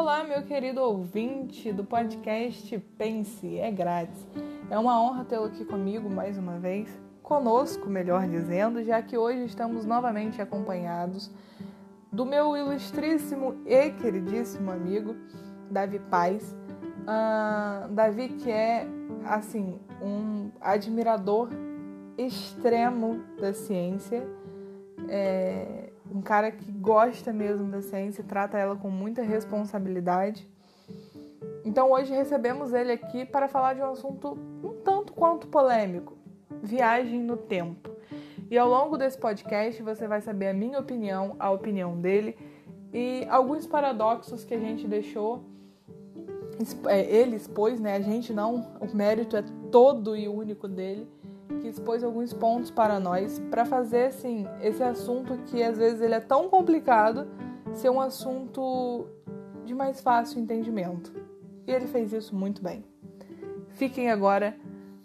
Olá, meu querido ouvinte do podcast Pense, é grátis. É uma honra tê-lo aqui comigo mais uma vez, conosco, melhor dizendo, já que hoje estamos novamente acompanhados do meu ilustríssimo e queridíssimo amigo Davi Paz. Uh, Davi, que é, assim, um admirador extremo da ciência. É, um cara que gosta mesmo da ciência trata ela com muita responsabilidade. Então hoje recebemos ele aqui para falar de um assunto um tanto quanto polêmico: viagem no tempo. E ao longo desse podcast você vai saber a minha opinião, a opinião dele e alguns paradoxos que a gente deixou. É, ele expôs, né? A gente não, o mérito é todo e único dele que expôs alguns pontos para nós para fazer assim esse assunto que às vezes ele é tão complicado ser um assunto de mais fácil entendimento. E ele fez isso muito bem. Fiquem agora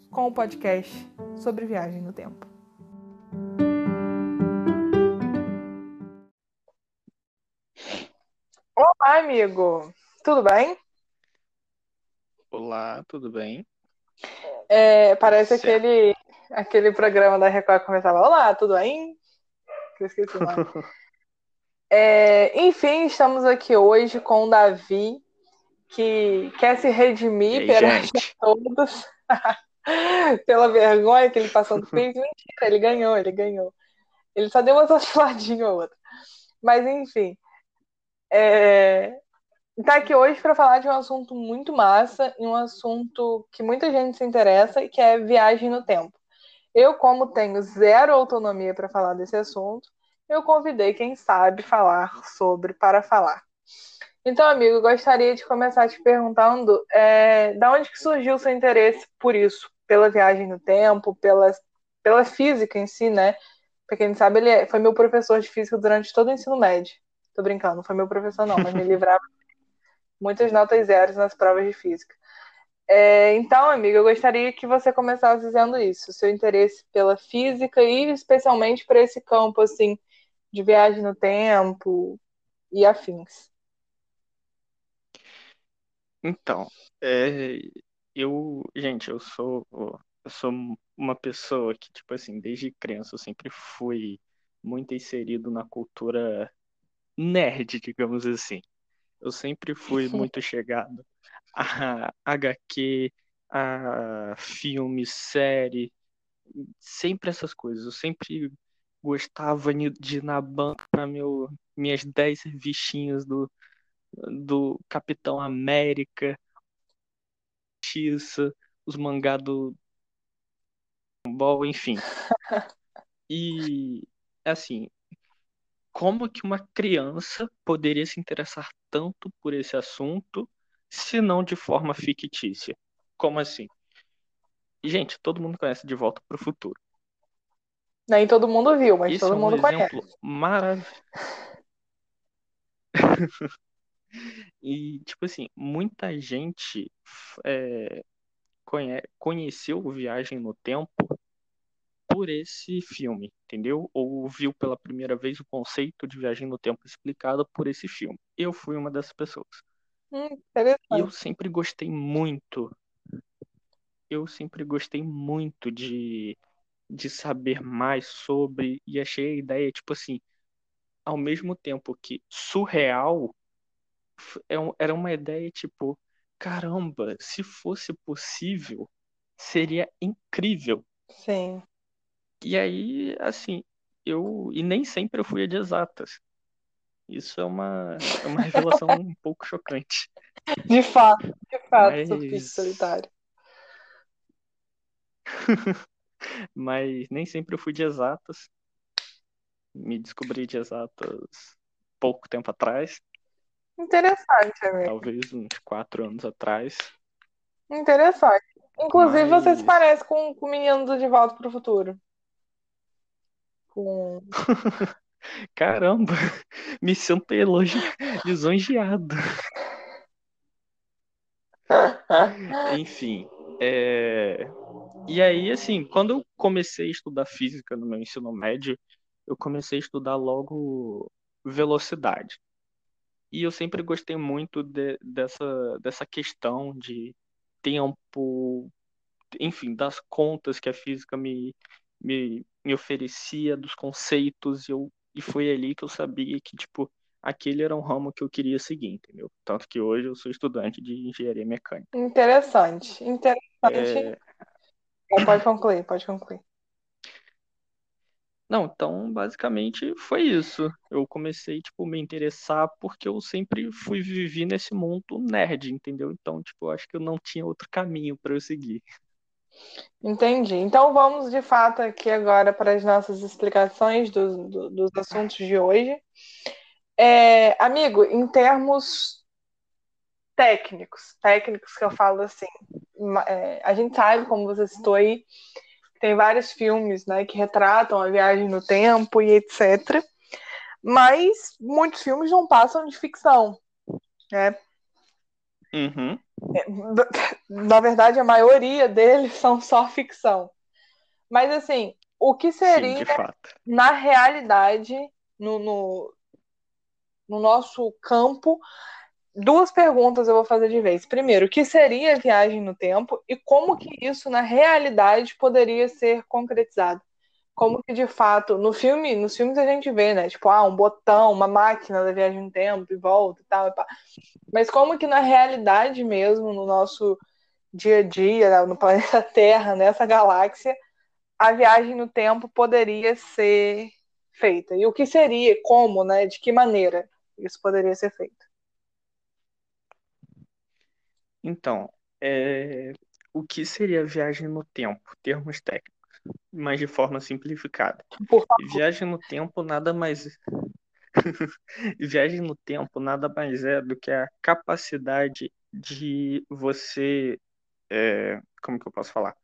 com o podcast sobre viagem no tempo. Olá, amigo. Tudo bem? Olá, tudo bem? É, parece certo. aquele aquele programa da Record começava: Olá, tudo? Que eu esqueci o nome. é, enfim, estamos aqui hoje com o Davi, que quer se redimir aí, perante todos pela vergonha que ele passou no fez. Mentira, ele ganhou, ele ganhou. Ele só deu uma osciladinha ou outra. Mas enfim. É, tá aqui hoje para falar de um assunto muito massa e um assunto que muita gente se interessa, que é viagem no tempo. Eu, como tenho zero autonomia para falar desse assunto, eu convidei quem sabe falar sobre para falar. Então, amigo, gostaria de começar te perguntando é, da onde que surgiu o seu interesse por isso, pela viagem no tempo, pela, pela física em si, né? Para quem não sabe, ele é, foi meu professor de física durante todo o ensino médio. Tô brincando, não foi meu professor não, mas me livrava muitas notas zeros nas provas de física. É, então, amiga, eu gostaria que você começasse dizendo isso, seu interesse pela física e especialmente para esse campo assim de viagem no tempo e afins. Então, é, eu, gente, eu sou, eu sou uma pessoa que, tipo assim, desde criança eu sempre fui muito inserido na cultura nerd, digamos assim. Eu sempre fui muito chegado a HQ, a filme, série, sempre essas coisas. Eu sempre gostava de ir na banca para meu minhas 10 revistinhas do, do Capitão América, X, os mangá do Ball, enfim. E assim, como que uma criança poderia se interessar tanto por esse assunto se não de forma fictícia. Como assim? Gente, todo mundo conhece De Volta para o Futuro. Nem todo mundo viu, mas todo é um mundo exemplo conhece. Maravilhoso. e, tipo assim, muita gente é, conhe conheceu Viagem no Tempo por esse filme, entendeu? Ou viu pela primeira vez o conceito de viagem no tempo explicado por esse filme. Eu fui uma dessas pessoas. Hum, E eu sempre gostei muito. Eu sempre gostei muito de, de saber mais sobre. E achei a ideia, tipo assim, ao mesmo tempo que surreal, é era uma ideia tipo: caramba, se fosse possível, seria incrível. Sim. E aí, assim, eu. E nem sempre eu fui de exatas. Isso é uma, é uma revelação um pouco chocante. De fato, de fato, Mas... surfista solitário. Mas nem sempre eu fui de exatas. Me descobri de exatas pouco tempo atrás. Interessante, amigo. Talvez uns quatro anos atrás. Interessante. Inclusive, Mas... você se parece com, com o menino do De Volta para o Futuro. Com. Caramba, me sinto elogi... lisonjeado. Enfim, é... e aí, assim, quando eu comecei a estudar física no meu ensino médio, eu comecei a estudar logo velocidade. E eu sempre gostei muito de, dessa, dessa questão de tempo, enfim, das contas que a física me, me, me oferecia, dos conceitos, e, eu, e foi ali que eu sabia que, tipo, aquele era um ramo que eu queria seguir, entendeu? Tanto que hoje eu sou estudante de engenharia mecânica. Interessante, interessante. É... Pode concluir, pode concluir. Não, então basicamente foi isso. Eu comecei, tipo, me interessar porque eu sempre fui viver nesse mundo nerd, entendeu? Então, tipo, acho que eu não tinha outro caminho para eu seguir. Entendi. Então vamos de fato aqui agora para as nossas explicações do, do, dos assuntos de hoje. É, amigo, em termos técnicos, técnicos que eu falo assim, é, a gente sabe, como você citou aí, tem vários filmes né, que retratam a viagem no tempo e etc. Mas muitos filmes não passam de ficção. Né? Uhum. É, na verdade, a maioria deles são só ficção. Mas assim, o que seria Sim, na realidade, no, no, no nosso campo, duas perguntas eu vou fazer de vez. Primeiro, o que seria viagem no tempo e como que isso na realidade poderia ser concretizado? Como que de fato, no filme, nos filmes a gente vê, né? Tipo, ah, um botão, uma máquina da viagem no tempo e volta e tal, e pá. Mas como que na realidade mesmo, no nosso dia a dia, no planeta Terra, nessa galáxia, a viagem no tempo poderia ser feita? E o que seria, como, né? De que maneira isso poderia ser feito? Então, é... o que seria viagem no tempo? Termos técnicos, mas de forma simplificada. Viagem no tempo nada mais viagem no tempo nada mais é do que a capacidade de você, é... como que eu posso falar?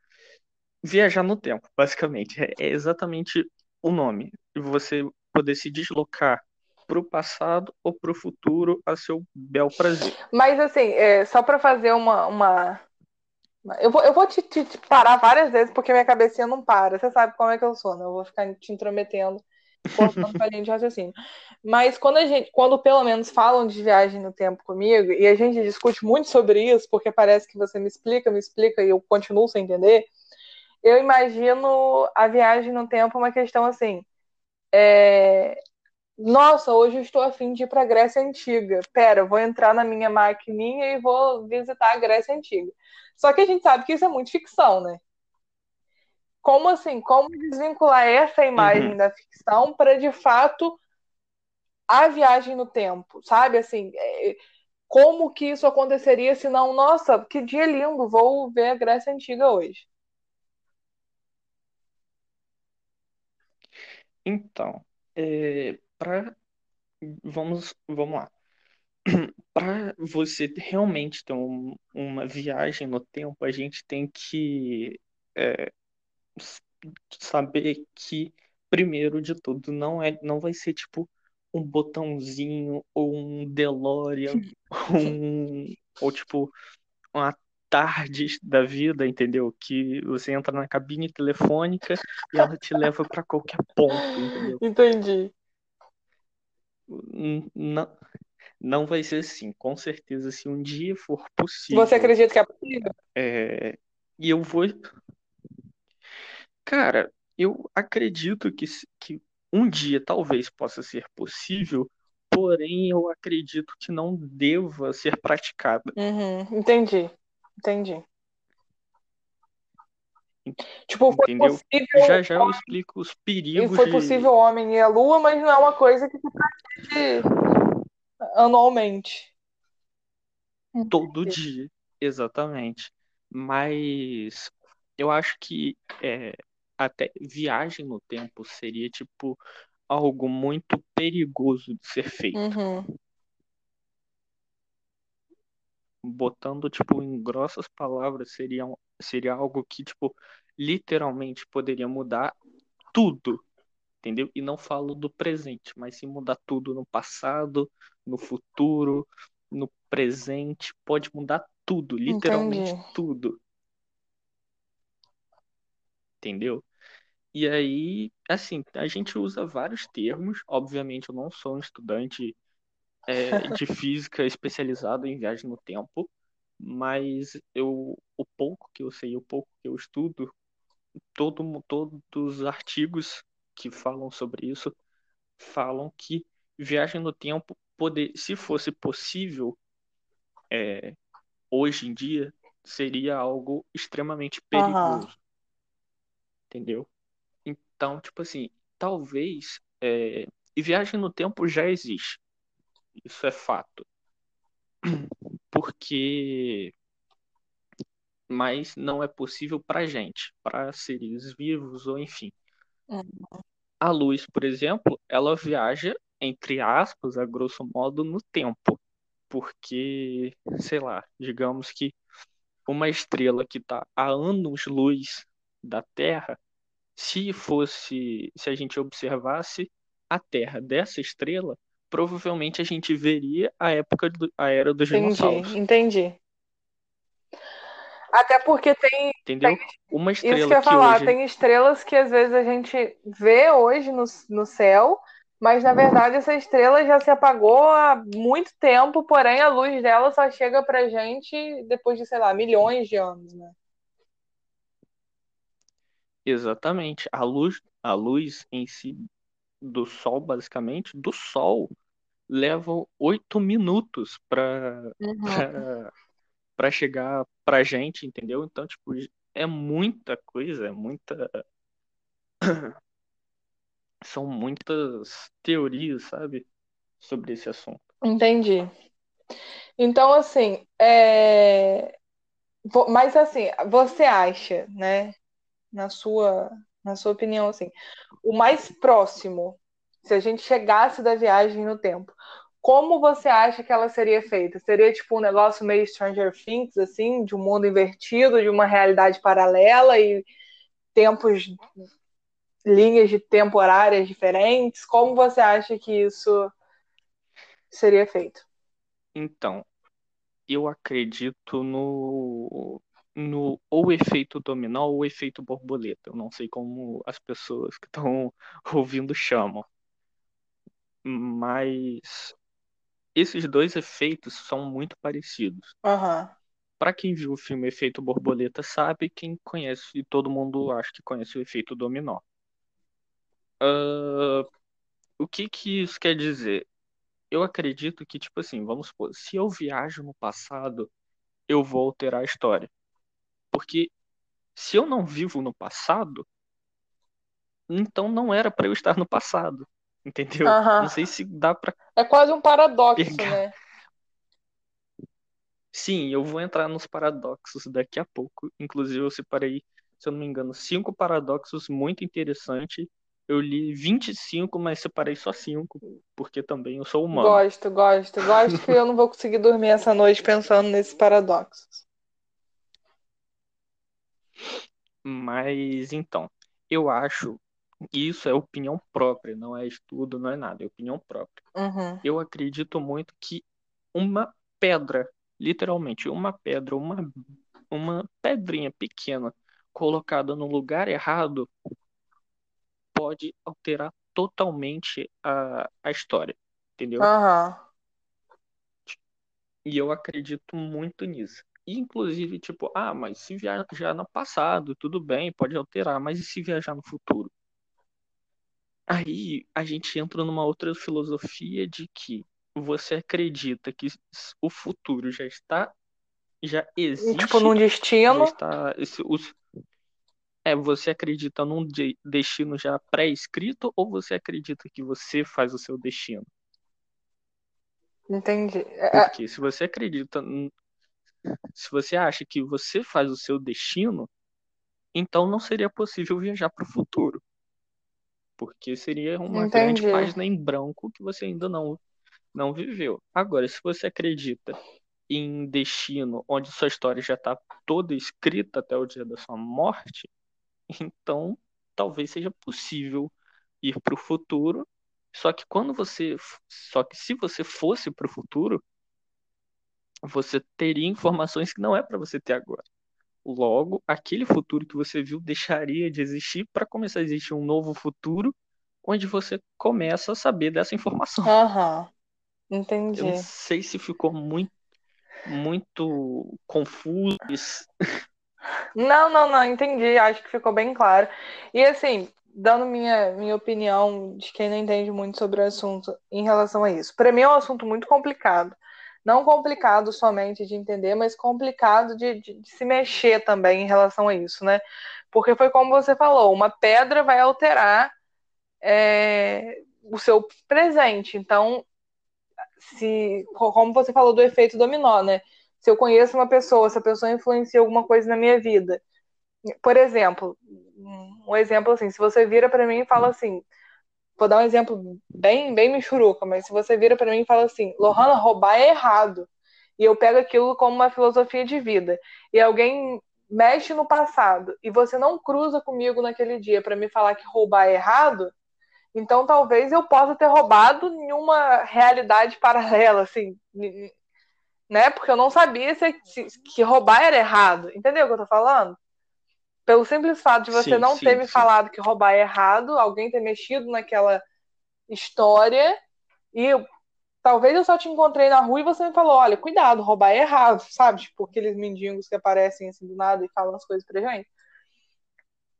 Viajar no tempo, basicamente. É exatamente o nome. Você poder se deslocar para o passado ou para o futuro a seu bel prazer. Mas assim, é, só para fazer uma, uma... Eu vou, eu vou te, te, parar várias vezes porque minha cabecinha não para. Você sabe como é que eu sou, né? Eu vou ficar te intrometendo, cortando a linha de raciocínio. Mas quando a gente, quando pelo menos falam de viagem no tempo comigo, e a gente discute muito sobre isso, porque parece que você me explica, me explica e eu continuo sem entender, eu imagino a viagem no tempo uma questão assim. É, nossa, hoje eu estou afim de ir para a Grécia Antiga. Pera, vou entrar na minha maquininha e vou visitar a Grécia Antiga. Só que a gente sabe que isso é muito ficção, né? Como assim? Como desvincular essa imagem uhum. da ficção para de fato a viagem no tempo, sabe? Assim, é... como que isso aconteceria se não, nossa, que dia lindo, vou ver a Grécia Antiga hoje. Então, é, para vamos vamos lá para você realmente ter um, uma viagem no tempo a gente tem que é, saber que primeiro de tudo não é não vai ser tipo um botãozinho ou um DeLorean um, ou tipo uma tarde da vida, entendeu? Que você entra na cabine telefônica e ela te leva para qualquer ponto, entendeu? Entendi. Não, não vai ser assim. Com certeza, se um dia for possível. Você acredita que é possível? É, e eu vou. Cara, eu acredito que, que um dia talvez possa ser possível, porém eu acredito que não deva ser praticada. Uhum, entendi, entendi. Tipo, foi Entendeu? possível. Já já eu explico os perigos. E foi possível o homem ir à lua, mas não é uma coisa que se pratique anualmente. Todo dia, exatamente. Mas eu acho que é, até viagem no tempo seria tipo algo muito perigoso de ser feito. Uhum. Botando tipo em grossas palavras seria, seria algo que tipo literalmente poderia mudar tudo, entendeu? E não falo do presente, mas sim mudar tudo no passado, no futuro, no presente, pode mudar tudo, literalmente Entendi. tudo. Entendeu? E aí, assim, a gente usa vários termos. Obviamente, eu não sou um estudante é, de física especializado em viagem no tempo, mas eu, o pouco que eu sei, o pouco que eu estudo, todo, todos os artigos que falam sobre isso falam que viagem no tempo, poder, se fosse possível, é, hoje em dia, seria algo extremamente perigoso. Uhum. Entendeu? Então, tipo assim, talvez. É, e viagem no tempo já existe. Isso é fato. Porque. Mas não é possível para gente, para seres vivos ou enfim. Uhum. A luz, por exemplo, ela viaja, entre aspas, a grosso modo, no tempo. Porque, sei lá, digamos que uma estrela que está a anos-luz da Terra, se fosse, se a gente observasse a Terra dessa estrela, provavelmente a gente veria a época do, a era dos entendi, dinossauros. Entendi. Até porque tem. Entendeu? Tem, Uma estrela. Isso que eu ia falar, hoje... tem estrelas que às vezes a gente vê hoje no, no céu, mas na verdade essa estrela já se apagou há muito tempo, porém a luz dela só chega pra gente depois de, sei lá, milhões de anos, né? Exatamente. A luz, a luz em si do Sol, basicamente, do Sol, leva oito minutos para uhum para chegar pra gente, entendeu? Então, tipo, é muita coisa, é muita. São muitas teorias, sabe? Sobre esse assunto. Entendi. Então, assim, é... mas assim, você acha, né, na sua, na sua opinião, assim, o mais próximo, se a gente chegasse da viagem no tempo, como você acha que ela seria feita? Seria tipo um negócio meio Stranger Things, assim, de um mundo invertido, de uma realidade paralela e tempos, linhas de temporárias diferentes? Como você acha que isso seria feito? Então, eu acredito no, no ou efeito dominó ou efeito borboleta. Eu não sei como as pessoas que estão ouvindo chamam. Mas esses dois efeitos são muito parecidos. Uhum. Para quem viu o filme Efeito Borboleta sabe, quem conhece, e todo mundo acha que conhece o efeito dominó. O que que isso quer dizer? Eu acredito que, tipo assim, vamos supor, se eu viajo no passado, eu vou alterar a história. Porque se eu não vivo no passado, então não era para eu estar no passado. Entendeu? Uhum. Não sei se dá pra. É quase um paradoxo, pegar. né? Sim, eu vou entrar nos paradoxos daqui a pouco. Inclusive, eu separei, se eu não me engano, cinco paradoxos muito interessantes. Eu li 25, mas separei só cinco, porque também eu sou humano. Gosto, gosto. Gosto que eu não vou conseguir dormir essa noite pensando nesses paradoxos. Mas então, eu acho isso é opinião própria, não é estudo, não é nada, é opinião própria. Uhum. Eu acredito muito que uma pedra, literalmente uma pedra, uma, uma pedrinha pequena colocada no lugar errado pode alterar totalmente a, a história, entendeu? Uhum. E eu acredito muito nisso. inclusive, tipo, ah, mas se viajar no passado, tudo bem, pode alterar, mas e se viajar no futuro? Aí a gente entra numa outra filosofia de que você acredita que o futuro já está, já existe. Tipo, num destino. está, esse, os, é, você acredita num de, destino já pré-escrito ou você acredita que você faz o seu destino? Entendi. É, Porque se você acredita, se você acha que você faz o seu destino, então não seria possível viajar para o futuro porque seria uma Entendi. grande página em branco que você ainda não, não viveu. Agora, se você acredita em destino, onde sua história já está toda escrita até o dia da sua morte, então talvez seja possível ir para o futuro. Só que quando você, só que se você fosse para o futuro, você teria informações que não é para você ter agora. Logo, aquele futuro que você viu deixaria de existir para começar a existir um novo futuro onde você começa a saber dessa informação. Uhum. Entendi. Eu não sei se ficou muito, muito confuso. Não, não, não, entendi. Acho que ficou bem claro. E assim, dando minha, minha opinião de quem não entende muito sobre o assunto em relação a isso. Para mim é um assunto muito complicado. Não complicado somente de entender, mas complicado de, de, de se mexer também em relação a isso, né? Porque foi como você falou, uma pedra vai alterar é, o seu presente. Então, se, como você falou do efeito dominó, né? Se eu conheço uma pessoa, essa pessoa influencia alguma coisa na minha vida. Por exemplo, um exemplo assim, se você vira para mim e fala assim, vou dar um exemplo bem, bem michuruca, mas se você vira para mim e fala assim, Lohana, roubar é errado, e eu pego aquilo como uma filosofia de vida, e alguém mexe no passado e você não cruza comigo naquele dia para me falar que roubar é errado, então talvez eu possa ter roubado em uma realidade paralela, assim, né? Porque eu não sabia se, se, que roubar era errado. Entendeu o que eu tô falando? Pelo simples fato de você sim, não sim, ter me sim. falado que roubar é errado, alguém ter mexido naquela história e eu, talvez eu só te encontrei na rua e você me falou, olha, cuidado, roubar é errado, sabe? Tipo, aqueles mendigos que aparecem assim do nada e falam as coisas pra gente.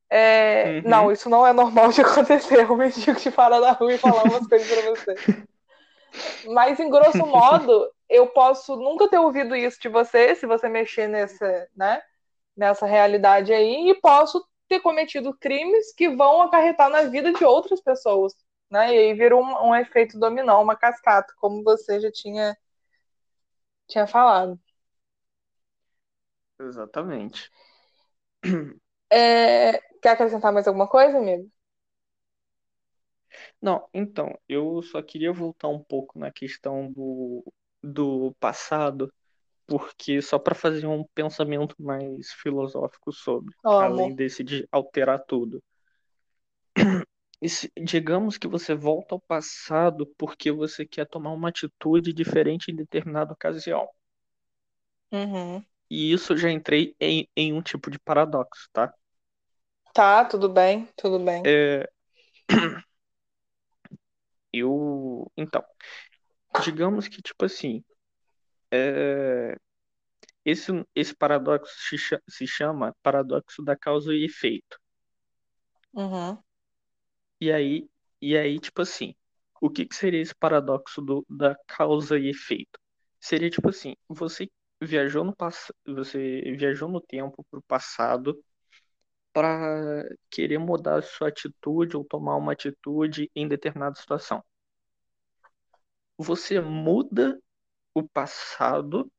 É, uhum. Não, isso não é normal de acontecer. O mendigo te parar na rua e falar umas coisas pra você. Mas, em grosso modo, eu posso nunca ter ouvido isso de você, se você mexer nessa, né, nessa realidade aí, e posso ter cometido crimes que vão acarretar na vida de outras pessoas. Né? E aí vira um, um efeito dominó, uma cascata, como você já tinha, tinha falado. Exatamente. É, quer acrescentar mais alguma coisa, amigo? Não, então, eu só queria voltar um pouco na questão do, do passado, porque só para fazer um pensamento mais filosófico sobre, oh, além amor. desse de alterar tudo. Se, digamos que você volta ao passado porque você quer tomar uma atitude diferente em determinada ocasião. Uhum. E isso já entrei em, em um tipo de paradoxo, tá? Tá, tudo bem, tudo bem. É... Eu. Então, digamos que, tipo assim, é... esse, esse paradoxo se chama paradoxo da causa e efeito. Uhum. E aí, e aí, tipo assim, o que, que seria esse paradoxo do, da causa e efeito? Seria tipo assim, você viajou no passado, você viajou no tempo pro passado para querer mudar a sua atitude ou tomar uma atitude em determinada situação. Você muda o passado,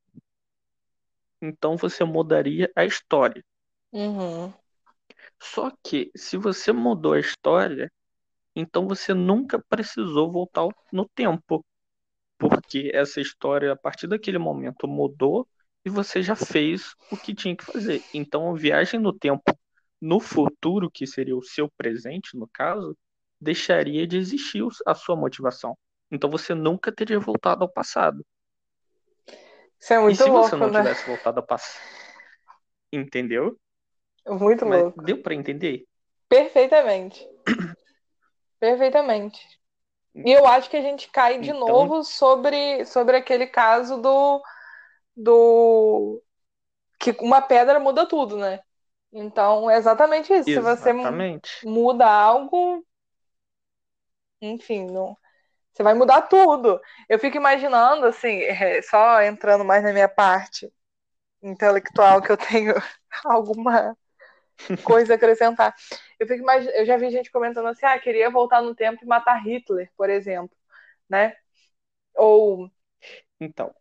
então você mudaria a história. Uhum. Só que se você mudou a história, então você nunca precisou voltar no tempo, porque essa história a partir daquele momento mudou e você já fez o que tinha que fazer. Então a viagem no tempo no futuro, que seria o seu presente, no caso, deixaria de existir a sua motivação. Então você nunca teria voltado ao passado. Isso é muito e se louco, você não né? tivesse voltado ao passado? Entendeu? Muito Mas louco. Deu para entender? Perfeitamente. Perfeitamente. E eu acho que a gente cai de Então- novo sobre, sobre aquele caso do, do. que uma pedra muda tudo, né? Então, é exatamente isso. Se você mu- Exatamente. muda algo, enfim, não, você vai mudar tudo. Eu fico imaginando, assim, é, só entrando mais na minha parte intelectual, que eu tenho alguma coisa a acrescentar. Eu, fico imagi- eu já vi gente comentando assim, ah, queria voltar no tempo e matar Hitler, por exemplo, né? Ou, Então,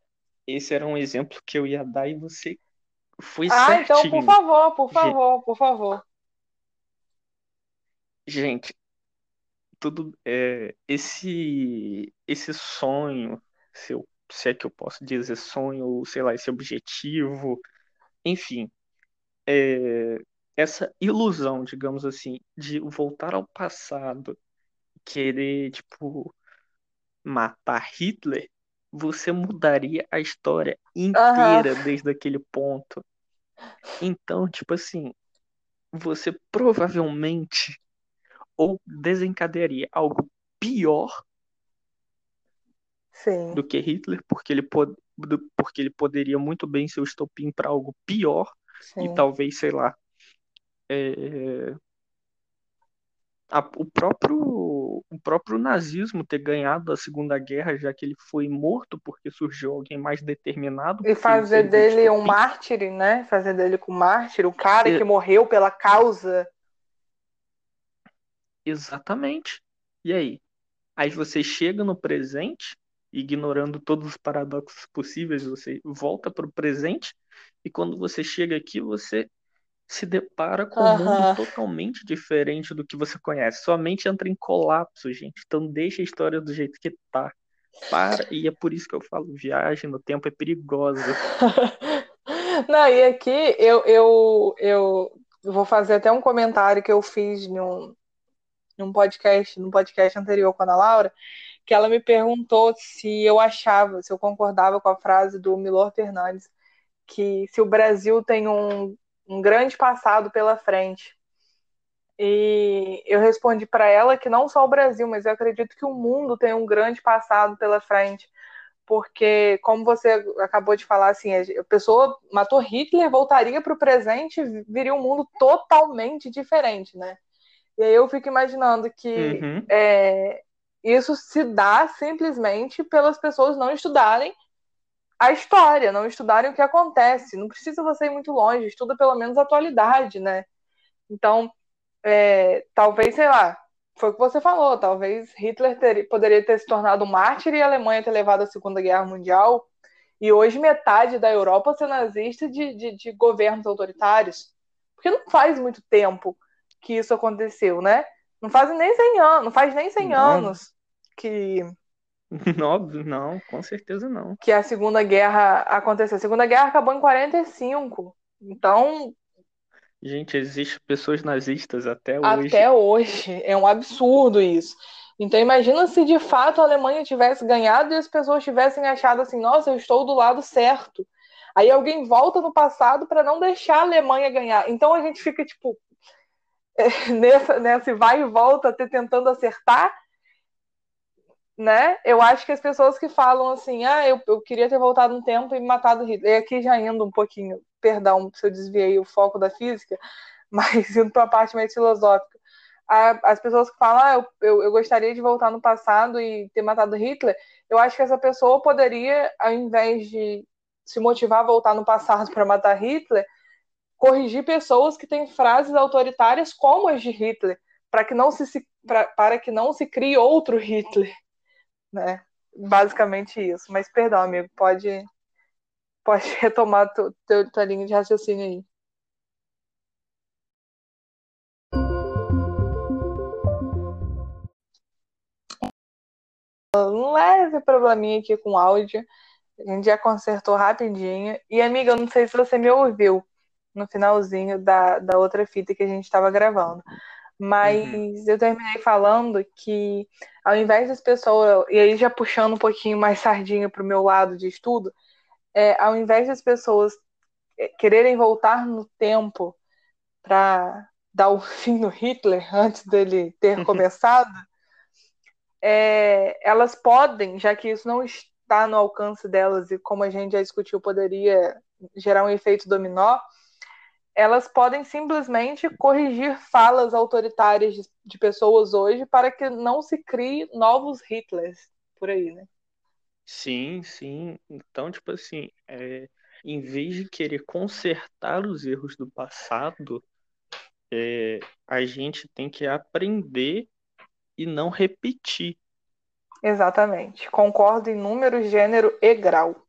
esse era um exemplo que eu ia dar e você foi ah, então, por certinho. favor, por favor, por favor. Gente, tudo é, esse esse sonho, se, eu, se é que eu posso dizer sonho, ou sei lá, esse objetivo, enfim, é, essa ilusão, digamos assim, de voltar ao passado, querer, tipo, matar Hitler, você mudaria a história inteira Aham. desde aquele ponto. Então, tipo assim, você provavelmente ou desencadearia algo pior Sim. do que Hitler, porque ele, pod... porque ele poderia muito bem ser o estopim para algo pior Sim. e talvez, sei lá, é... a... o próprio o próprio nazismo ter ganhado a Segunda Guerra, já que ele foi morto porque surgiu alguém mais determinado. E fazer dele um mártir, né? Fazer dele com mártir, o cara é... que morreu pela causa. Exatamente. E aí? Aí você chega no presente, ignorando todos os paradoxos possíveis, você volta para o presente, e quando você chega aqui, você se depara com um mundo totalmente diferente do que você conhece. Sua mente entra em colapso, gente. Então deixa a história do jeito que tá. Para, e é por isso que eu falo, viagem no tempo é perigosa. Não, e aqui eu, eu, eu vou fazer até um comentário que eu fiz num, num podcast, num podcast anterior com a Ana Laura, que ela me perguntou se eu achava, se eu concordava com a frase do Milor Fernandes, que se o Brasil tem um, um grande passado pela frente. E eu respondi para ela que não só o Brasil, mas eu acredito que o mundo tem um grande passado pela frente. Porque, como você acabou de falar, assim, a pessoa matou Hitler, voltaria para o presente, viria um mundo totalmente diferente, né? E aí eu fico imaginando que uhum. é, isso se dá simplesmente pelas pessoas não estudarem a história, não estudarem o que acontece. Não precisa você ir muito longe, estuda pelo menos a atualidade, né? Então, é, talvez, sei lá, foi o que você falou, talvez Hitler ter, poderia ter se tornado mártir e a Alemanha ter levado a Segunda Guerra Mundial, e hoje metade da Europa ser nazista de, de, de governos autoritários. Porque não faz muito tempo que isso aconteceu, né? Não faz nem 100 anos, não faz nem 100 não. anos que Óbvio, não, com certeza não. Que a Segunda Guerra aconteceu. A Segunda Guerra acabou em 45. Então. Gente, existem pessoas nazistas até hoje. Até hoje. É um absurdo isso. Então imagina se de fato a Alemanha tivesse ganhado e as pessoas tivessem achado assim, nossa, eu estou do lado certo. Aí alguém volta no passado para não deixar a Alemanha ganhar. Então a gente fica tipo nessa, nessa vai e volta, tentando acertar né? Eu acho que as pessoas que falam assim, ah, eu, eu queria ter voltado no tempo e matado Hitler. E aqui já indo um pouquinho, perdão se eu desviei o foco da física, mas indo para a parte mais filosófica. as pessoas que falam, ah, eu, eu, eu, gostaria de voltar no passado e ter matado Hitler, eu acho que essa pessoa poderia, ao invés de se motivar a voltar no passado para matar Hitler, corrigir pessoas que têm frases autoritárias como as de Hitler, para que não se, pra, para que não se crie outro Hitler né? Basicamente isso. Mas perdão, amigo, pode pode retomar tu, tu, tua linha de raciocínio aí. Um leve probleminha aqui com o áudio. A gente já consertou rapidinho. E, amiga, eu não sei se você me ouviu no finalzinho da, da outra fita que a gente estava gravando. Mas uhum. eu terminei falando que, ao invés das pessoas, e aí já puxando um pouquinho mais sardinha para o meu lado de estudo, é, ao invés das pessoas é, quererem voltar no tempo para dar o fim no Hitler antes dele ter começado, é, elas podem, já que isso não está no alcance delas e como a gente já discutiu, poderia gerar um efeito dominó, elas podem simplesmente corrigir falas autoritárias de, de, pessoas hoje para que não se crie novos Hitlers por aí, né? Sim, sim. Então, tipo assim, é, em vez de querer consertar os erros do passado, é, a gente tem que aprender e não repetir. Exatamente. Concordo em número, gênero e grau.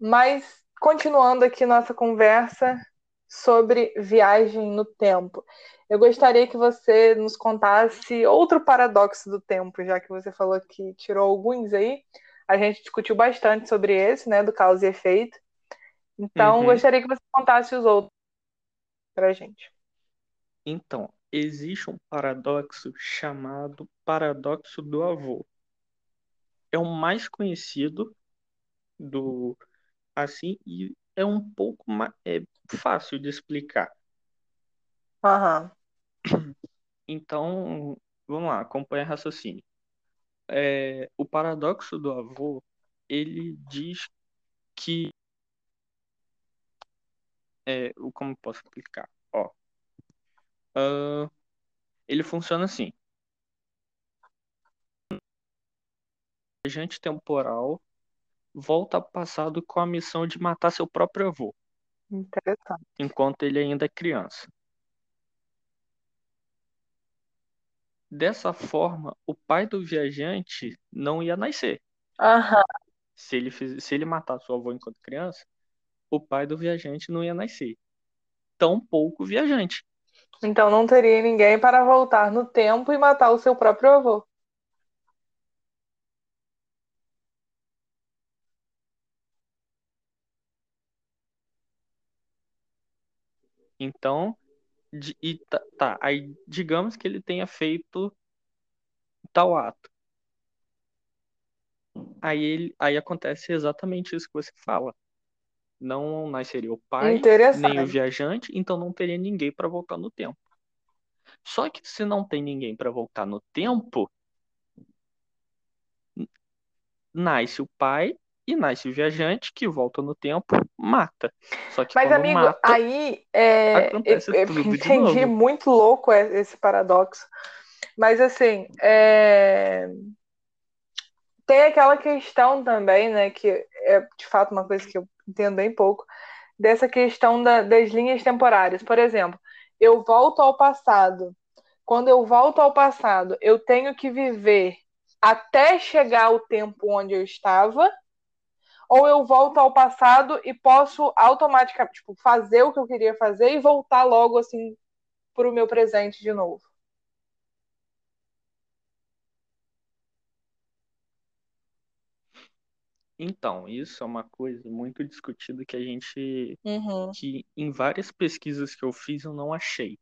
Mas continuando aqui nossa conversa sobre viagem no tempo. Eu gostaria que você nos contasse outro paradoxo do tempo, já que você falou que tirou alguns aí. A gente discutiu bastante sobre esse, né, do causa e efeito. Então, uhum. gostaria que você contasse os outros para a gente. Então, existe um paradoxo chamado paradoxo do avô. É o mais conhecido do assim e é um pouco mais, é fácil de explicar. Uhum. Então, vamos lá, acompanha raciocínio. é, o paradoxo do avô, ele diz que é, como posso explicar? Ó, uh, ele funciona assim. viajante temporal volta ao passado com a missão de matar seu próprio avô. Interessante. Enquanto ele ainda é criança. Dessa forma, o pai do viajante não ia nascer. Aham. Se ele, fiz, se ele matar seu avô enquanto criança, o pai do viajante não ia nascer. Tão pouco viajante. Então não teria ninguém para voltar no tempo e matar o seu próprio avô. Então, e tá, tá, aí digamos que ele tenha feito tal ato. Aí, ele, aí acontece exatamente isso que você fala. Não nasceria o pai, nem o viajante, então não teria ninguém para voltar no tempo. Só que se não tem ninguém para voltar no tempo, nasce o pai e nasce o viajante que volta no tempo, mata. Só que Mas, amigo, mata, aí é, eu, tudo entendi muito louco esse paradoxo. Mas assim, é... tem aquela questão também, né, que é de fato uma coisa que eu entendo bem pouco, dessa questão da, das linhas temporárias. Por exemplo, eu volto ao passado. Quando eu volto ao passado, eu tenho que viver até chegar ao tempo onde eu estava, ou eu volto ao passado e posso automaticamente tipo, fazer o que eu queria fazer e voltar logo assim para o meu presente de novo. Então, isso é uma coisa muito discutida que a gente. Uhum. que em várias pesquisas que eu fiz eu não achei.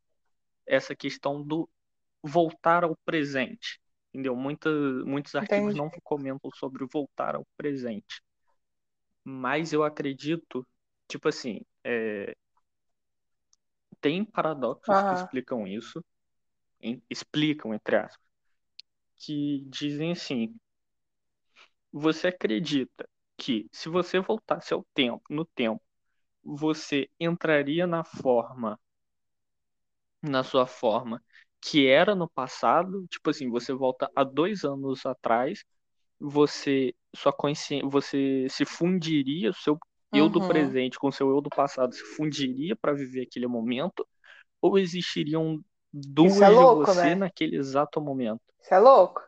Essa questão do voltar ao presente. Entendeu? Muita, muitos artigos Entendi. não comentam sobre voltar ao presente. Mas eu acredito, tipo assim, é... tem paradoxos uhum. que explicam isso, em... explicam, entre aspas, que dizem assim: você acredita que se você voltasse ao tempo, no tempo, você entraria na forma, na sua forma que era no passado, tipo assim, você volta a dois anos atrás, você sua consciência, você se fundiria, o seu eu uhum. do presente com o seu eu do passado se fundiria para viver aquele momento, ou existiriam duas é louco, de você né? naquele exato momento? Isso é louco.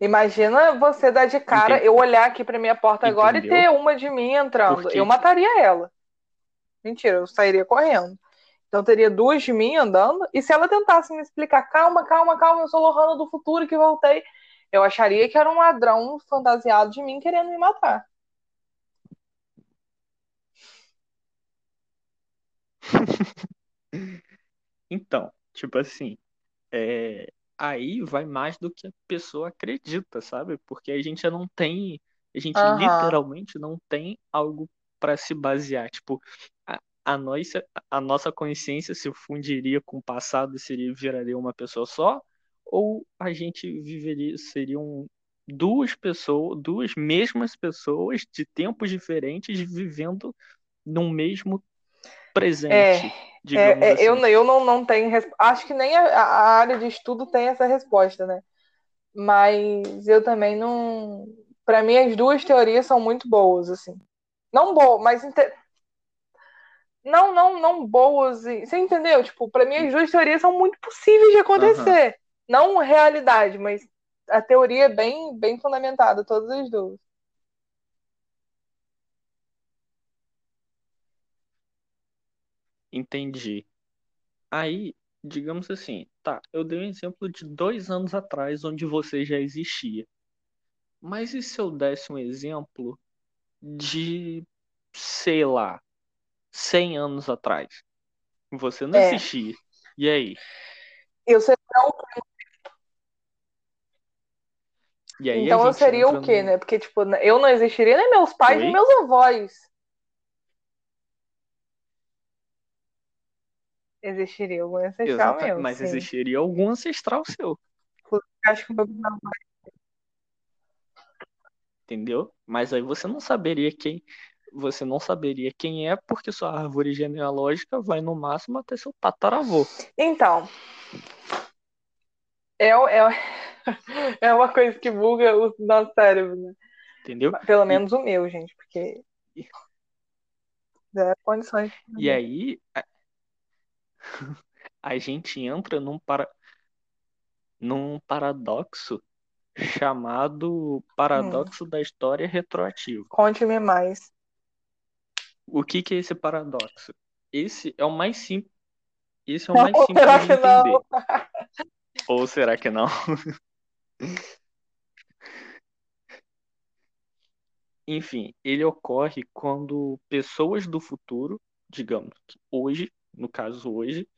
Imagina você dar de cara, eu olhar aqui para minha porta Entendeu? agora e ter uma de mim entrando. Porque... Eu mataria ela. Mentira, eu sairia correndo. Então teria duas de mim andando. E se ela tentasse me explicar, calma, calma, calma, eu sou Lohana do futuro que voltei, eu acharia que era um ladrão fantasiado de mim querendo me matar. então, tipo assim, é, aí vai mais do que a pessoa acredita, sabe? Porque a gente não tem, a gente uhum. literalmente não tem algo para se basear. Tipo, a, a, nossa, a nossa consciência se fundiria com o passado e seria, viraria uma pessoa só? Ou a gente viveria, seriam duas pessoas, duas mesmas pessoas de tempos diferentes vivendo num mesmo presente. É. É, é, assim. eu, eu não, não tenho. Acho que nem a, a, área de estudo tem essa resposta, né? Mas eu também não. Para mim, as duas teorias são muito boas, assim. Não boas, mas. Não, não, não boas. Você entendeu? Tipo, para mim, as duas teorias são muito possíveis de acontecer. Uhum. Não realidade, mas a teoria é bem, bem fundamentada, todas as duas. Entendi. Aí, digamos assim, tá, eu dei um exemplo de dois anos atrás, onde você já existia. Mas e se eu desse um exemplo de, sei lá, 100 anos atrás? Você não É. existia. E aí? Eu seria aí Então eu seria o quê, no... né? Porque, tipo, eu não existiria nem meus pais, Oi? nem meus avós. Existiria algum ancestral Exato, meu. Mas sim. existiria algum ancestral seu. Acho que meu entendeu? Mas aí você não saberia quem você não saberia quem é porque sua árvore genealógica vai no máximo até seu tataravô. Então, é, é, é uma coisa que buga o nosso cérebro, né? Entendeu? Pelo menos e... o meu, gente, porque é condições. E aí a... a gente entra num para num paradoxo chamado paradoxo hum. da história retroativa. Conte-me mais. O que, que é esse paradoxo? Esse é o mais simples. Esse é o mais simples de entender. Não? Ou será que não? Enfim, ele ocorre quando pessoas do futuro, digamos hoje, no caso hoje,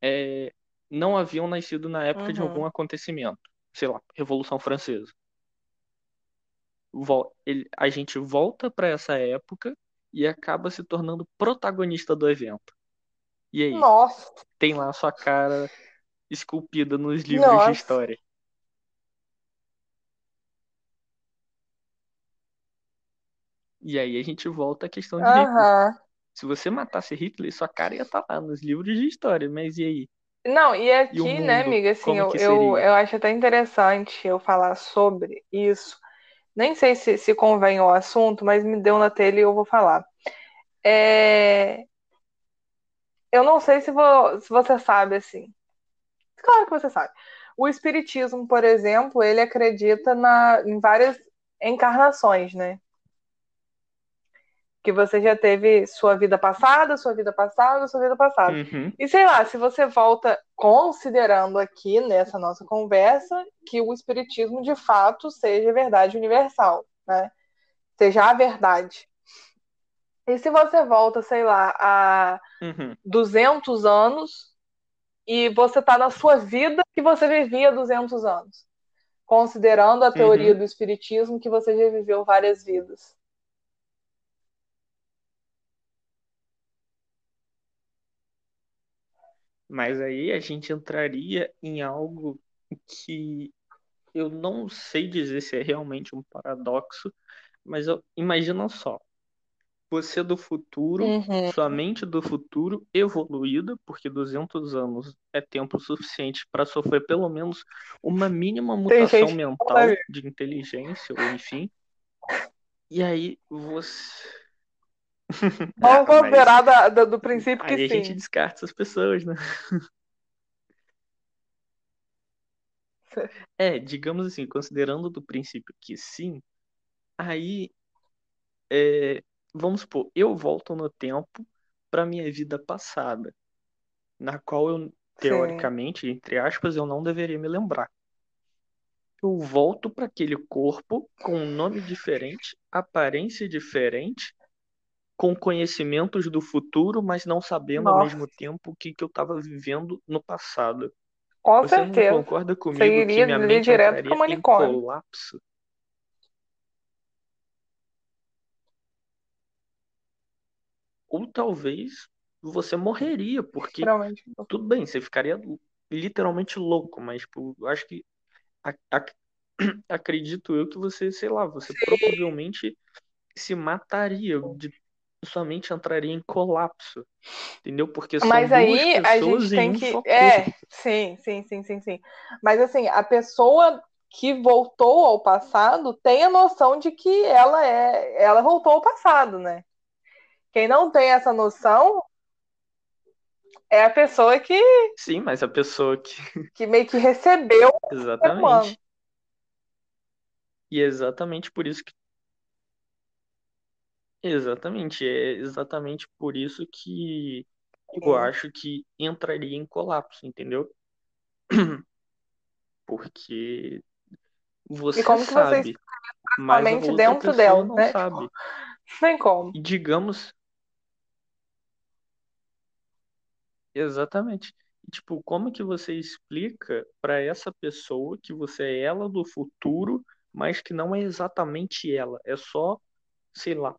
é, não haviam nascido na época uhum. de algum acontecimento, sei lá, Revolução Francesa. Ele, a gente volta para essa época e acaba se tornando protagonista do evento. E aí? Nossa. Tem lá a sua cara esculpida nos livros Nossa. de história. E aí a gente volta à questão de Hitler. Se você matasse Hitler, sua cara ia estar tá lá nos livros de história, mas e aí? Não, e aqui, e né, amiga, assim, eu, eu, eu acho até interessante eu falar sobre isso. Nem sei se, se convém o assunto, mas me deu na telha e eu vou falar. É... Eu não sei se, vou, se você sabe, assim. Claro que você sabe. O Espiritismo, por exemplo, ele acredita na, em várias encarnações, né? que você já teve sua vida passada, sua vida passada, sua vida passada. Uhum. E sei lá, se você volta considerando aqui nessa nossa conversa que o espiritismo de fato seja verdade universal, né? Seja a verdade. E se você volta, sei lá, a uhum. 200 anos e você está na sua vida que você vivia 200 anos, considerando a teoria uhum. do espiritismo que você já viveu várias vidas. Mas aí a gente entraria em algo que eu não sei dizer se é realmente um paradoxo, mas eu, imagina só. Você do futuro, uhum. sua mente do futuro evoluída, porque 200 anos é tempo suficiente para sofrer pelo menos uma mínima mutação mental de inteligência, ou enfim. E aí você Vamos considerar da, da, do princípio que aí sim. a gente descarta essas pessoas, né? É, digamos assim, considerando do princípio que sim, aí é, vamos supor, eu volto no tempo para minha vida passada, na qual eu teoricamente, sim. entre aspas, eu não deveria me lembrar. Eu volto para aquele corpo com um nome diferente, aparência diferente com conhecimentos do futuro, mas não sabendo Nossa. ao mesmo tempo o que, que eu estava vivendo no passado. Com Você certeza. não concorda comigo Você que minha mente direto entraria em colapso? Ou talvez você morreria, porque tudo bem, você ficaria literalmente louco, mas tipo, eu acho que a, a, acredito eu que você, sei lá, você provavelmente se mataria de sua mente entraria em colapso. Entendeu? Porque são Mas aí a gente tem que. é, sim, sim, sim, sim, sim. Mas assim, a pessoa que voltou ao passado tem a noção de que ela é. Ela voltou ao passado, né? Quem não tem essa noção é a pessoa que. Sim, mas a pessoa que. Que meio que recebeu. Exatamente. E é exatamente por isso que Exatamente, é exatamente por isso que eu acho que entraria em colapso, entendeu? Porque você e sabe, você mas a outra dentro dela, não né? sabe. Sem como. E digamos. Exatamente. E, tipo, como que você explica para essa pessoa que você é ela do futuro, mas que não é exatamente ela? É só, sei lá,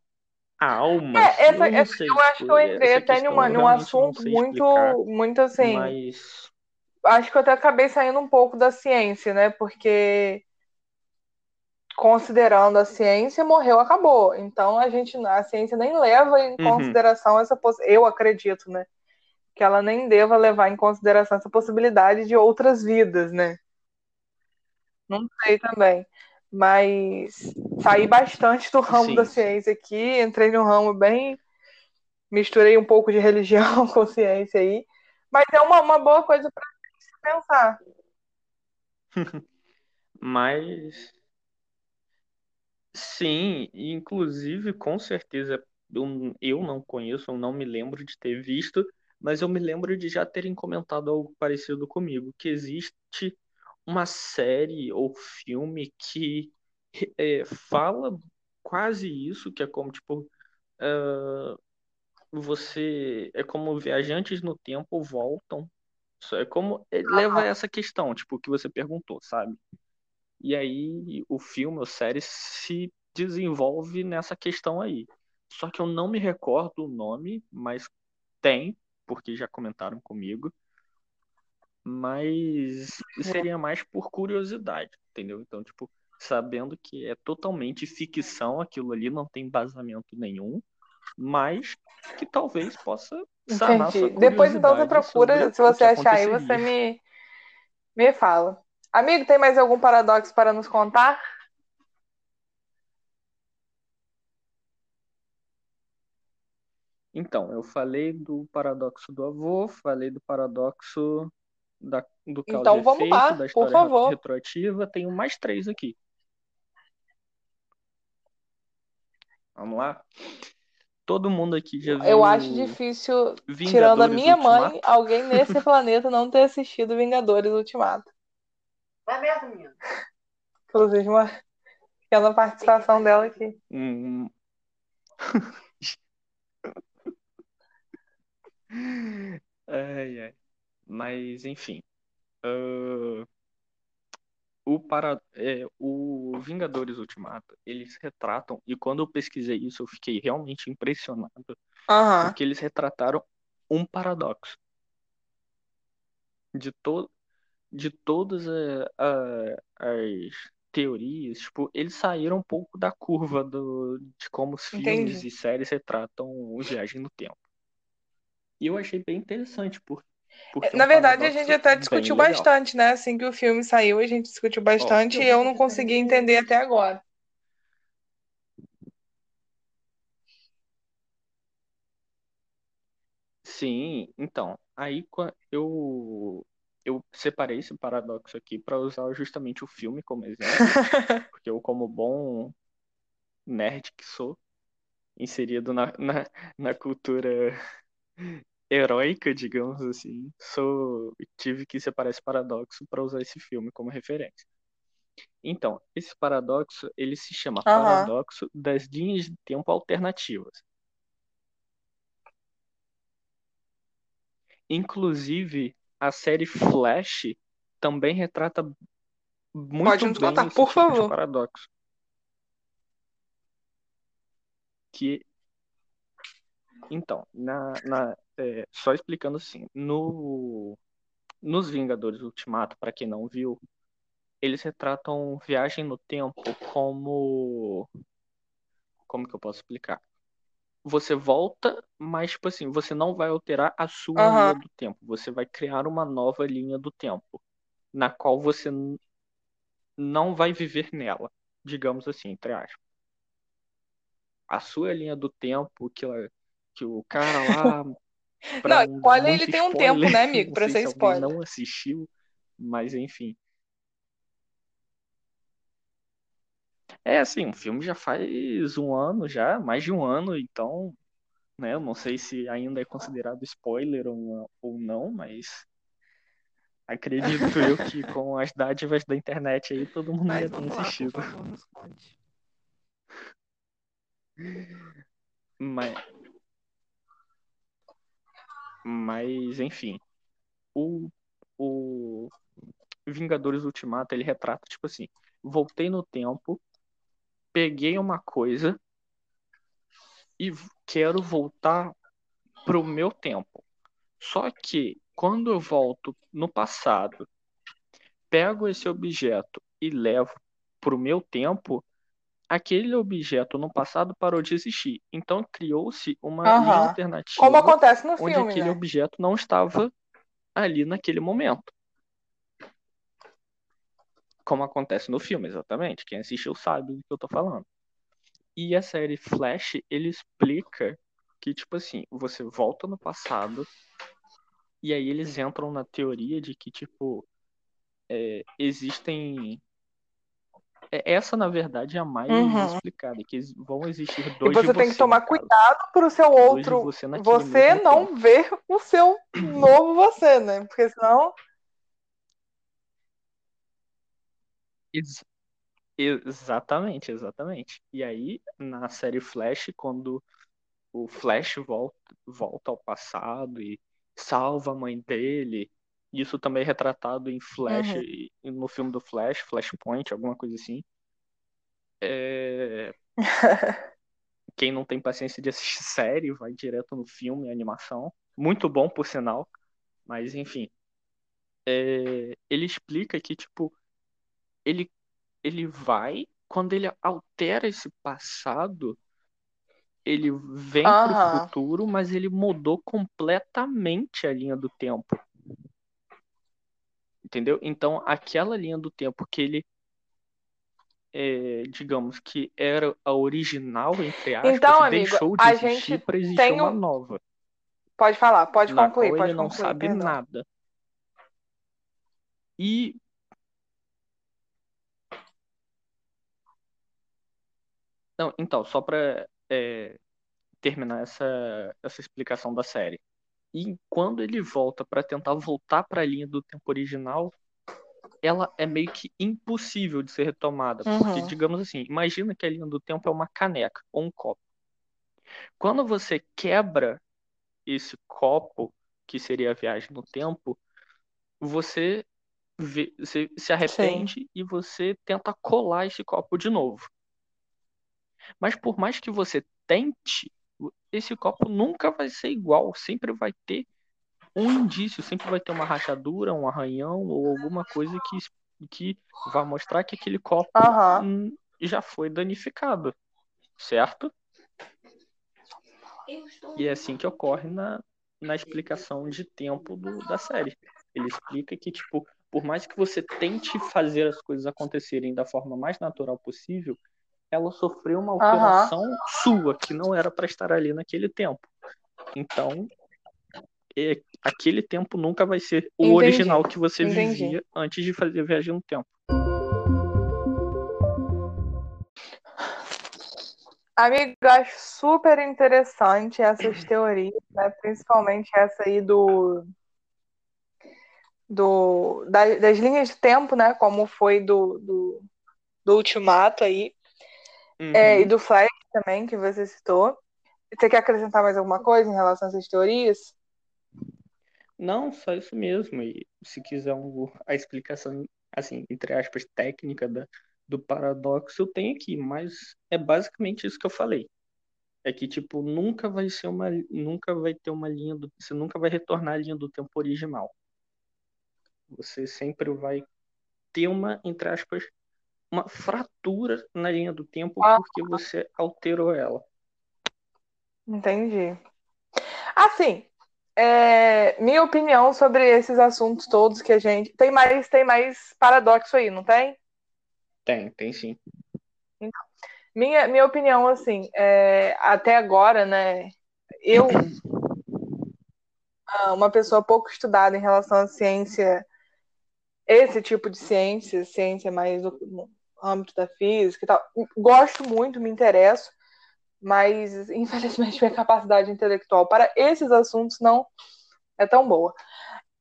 a alma. É, essa, eu, essa, sei, eu acho que eu entrei até numa, num assunto muito, explicar, muito assim. Mas... Acho que eu até acabei saindo um pouco da ciência, né? Porque considerando a ciência, morreu, acabou. Então a gente, a ciência nem leva em Uhum. consideração essa possibilidade. Eu acredito, né? Que ela nem deva levar em consideração essa possibilidade de outras vidas, né? Não sei também. Mas saí bastante do ramo Sim, da ciência aqui, entrei num ramo bem. Misturei um pouco de religião com ciência aí. Mas é uma, uma boa coisa para pensar. Mas sim, inclusive com certeza eu, eu não conheço, eu não me lembro de ter visto, mas eu me lembro de já terem comentado algo parecido comigo, que existe uma série ou filme que é, fala quase isso, que é como tipo ah, você é como viajantes no tempo voltam. Só É como leva a essa questão, tipo, que você perguntou, sabe? E aí o filme ou série se desenvolve nessa questão aí. Só que eu não me recordo o nome, mas tem, porque já comentaram comigo. Mas seria mais por curiosidade, entendeu? Então, tipo, sabendo que é totalmente ficção aquilo ali, não tem embasamento nenhum, mas que talvez possa sanar sua Entendi. Depois então você procura, se você achar aí, você me, me fala. Amigo, tem mais algum paradoxo para nos contar? Então, eu falei do paradoxo do avô, falei do paradoxo da, do causa Então e vamos efeito, lá, da por história favor. retroativa, tenho mais três aqui. Vamos lá? Todo mundo aqui já viu Eu acho difícil, Vingadores tirando a minha mãe, Ultimato? alguém nesse planeta não ter assistido Vingadores Ultimato. Vai merda, menino. Inclusive, uma pequena participação dela aqui. Um... ai, ai. Mas, enfim. ah, o, para... é, o Vingadores Ultimato, eles retratam, e quando eu pesquisei isso, eu fiquei realmente impressionado, Aham. porque eles retrataram um paradoxo. De, to... de todas a- a- as teorias, tipo, eles saíram um pouco da curva do... de como os filmes Entendi. e séries retratam viagem no tempo. E eu achei bem interessante, por... porque é Na verdade, a gente até discutiu legal. bastante, né? Assim que o filme saiu, a gente discutiu bastante e eu não consegui entender até agora. Sim, então, aí eu eu separei esse paradoxo aqui para usar justamente o filme como exemplo, porque eu, como bom nerd que sou, inserido na, na, na cultura heróica, digamos assim, sou tive que separar esse paradoxo para usar esse filme como referência. Então, esse paradoxo, ele se chama Aham. paradoxo das linhas de tempo alternativas. Inclusive, a série Flash também retrata muito Pode nos bem contar, esse por tipo favor. paradoxo. Que, então, na, na, é, só explicando assim, no, nos Vingadores Ultimato, para quem não viu, eles retratam viagem no tempo como. Como que eu posso explicar? Você volta, mas, tipo assim, você não vai alterar a sua Aham. linha do tempo. Você vai criar uma nova linha do tempo, na qual você não vai viver nela, digamos assim, entre aspas. A sua linha do tempo, que, ela- que o cara lá, Não, spoiler ele tem um tempo, spoiler, né, amigo, sei ser se spoiler. não assistiu, mas enfim. É assim, o filme já faz um ano já, mais de um ano, então, né, eu não sei se ainda é considerado spoiler ou não, ou não, mas acredito eu que com as dádivas da internet aí todo mundo já Mas tem lá, assistido. favor. Mas, mas enfim, o, o Vingadores Ultimato, ele retrata, tipo assim, voltei no tempo, peguei uma coisa e quero voltar pro meu tempo. Só que quando eu volto no passado, pego esse objeto e levo pro meu tempo, aquele objeto no passado parou de existir. Então criou-se uma linha alternativa Como acontece no onde filme, aquele né? objeto não estava ali naquele momento. Como acontece no filme, exatamente. Quem assistiu sabe do que eu tô falando. E a série Flash, ele explica que, tipo assim, você volta no passado e aí eles entram na teoria de que, tipo, é, existem. É- Essa, na verdade, é a mais Uhum. explicada, que vão existir E dois de você tem que você, tomar cuidado pro seu Dois de outro. você Você não tempo. ver o seu novo você, né? Porque senão. Ex- Exatamente, exatamente. E aí, na série Flash, quando o Flash volta, volta ao passado e salva a mãe dele, isso também é retratado em Flash, Uhum. no filme do Flash, Flashpoint, alguma coisa assim. É, Quem não tem paciência de assistir série, vai direto no filme, animação. Muito bom, por sinal. Mas, enfim. É, Ele explica que, tipo, ele, ele vai, quando ele altera esse passado, ele vem pro Aham. futuro, mas ele mudou completamente a linha do tempo. Entendeu? Então, aquela linha do tempo que ele, é, digamos que era a original, entre aspas, Então, amigo, deixou de a existir gente para existir tem uma um- nova, Pode falar, pode na concluir, qual pode ele não concluir, sabe perdão. nada. E Não, então, só para terminar essa, essa explicação da série. E quando ele volta para tentar voltar para a linha do tempo original, ela é meio que impossível de ser retomada. Porque, Uhum. digamos assim, imagina que a linha do tempo é uma caneca ou um copo. Quando você quebra esse copo, que seria a viagem no tempo, você, vê- você se arrepende e você tenta colar esse copo de novo. Mas por mais que você tente, esse copo nunca vai ser igual, sempre vai ter um indício, sempre vai ter uma rachadura, um arranhão ou alguma coisa que, que vai mostrar que aquele copo Aham. hum, já foi danificado, certo? E é assim que ocorre na, na explicação de tempo do- da série. Ele explica que, tipo, por mais que você tente fazer as coisas acontecerem da forma mais natural possível, ela sofreu uma alteração sua, que não era para estar ali naquele tempo. Então, é- aquele tempo nunca vai ser o Entendi, original que você entendi. vivia antes de fazer viagem no tempo. Amigo, eu acho super interessante essas teorias, né? Principalmente essa aí do, do da- das linhas de tempo, né? Como foi do, do, do Ultimato aí, é, e Uhum. do Flash também, que você citou. Você quer acrescentar mais alguma coisa em relação a essas teorias? Não, só isso mesmo. E se quiser um- a explicação, assim, entre aspas, técnica da, do paradoxo, eu tenho aqui, mas é basicamente isso que eu falei. É que, tipo, nunca vai ser uma, nunca vai ter uma linha do, você nunca vai retornar à linha do tempo original. Você sempre vai ter uma, entre aspas, uma fratura na linha do tempo Ah. porque você alterou ela. Entendi. Assim, é, minha opinião sobre esses assuntos todos que a gente. Tem mais, tem mais paradoxo aí, não tem? Tem, tem sim. Minha, minha opinião, assim, é, até agora, né? Eu, ah, uma pessoa pouco estudada em relação à ciência, esse tipo de ciência, ciência mais do, âmbito da física e tal, gosto muito, me interesso, mas infelizmente minha capacidade intelectual para esses assuntos não é tão boa.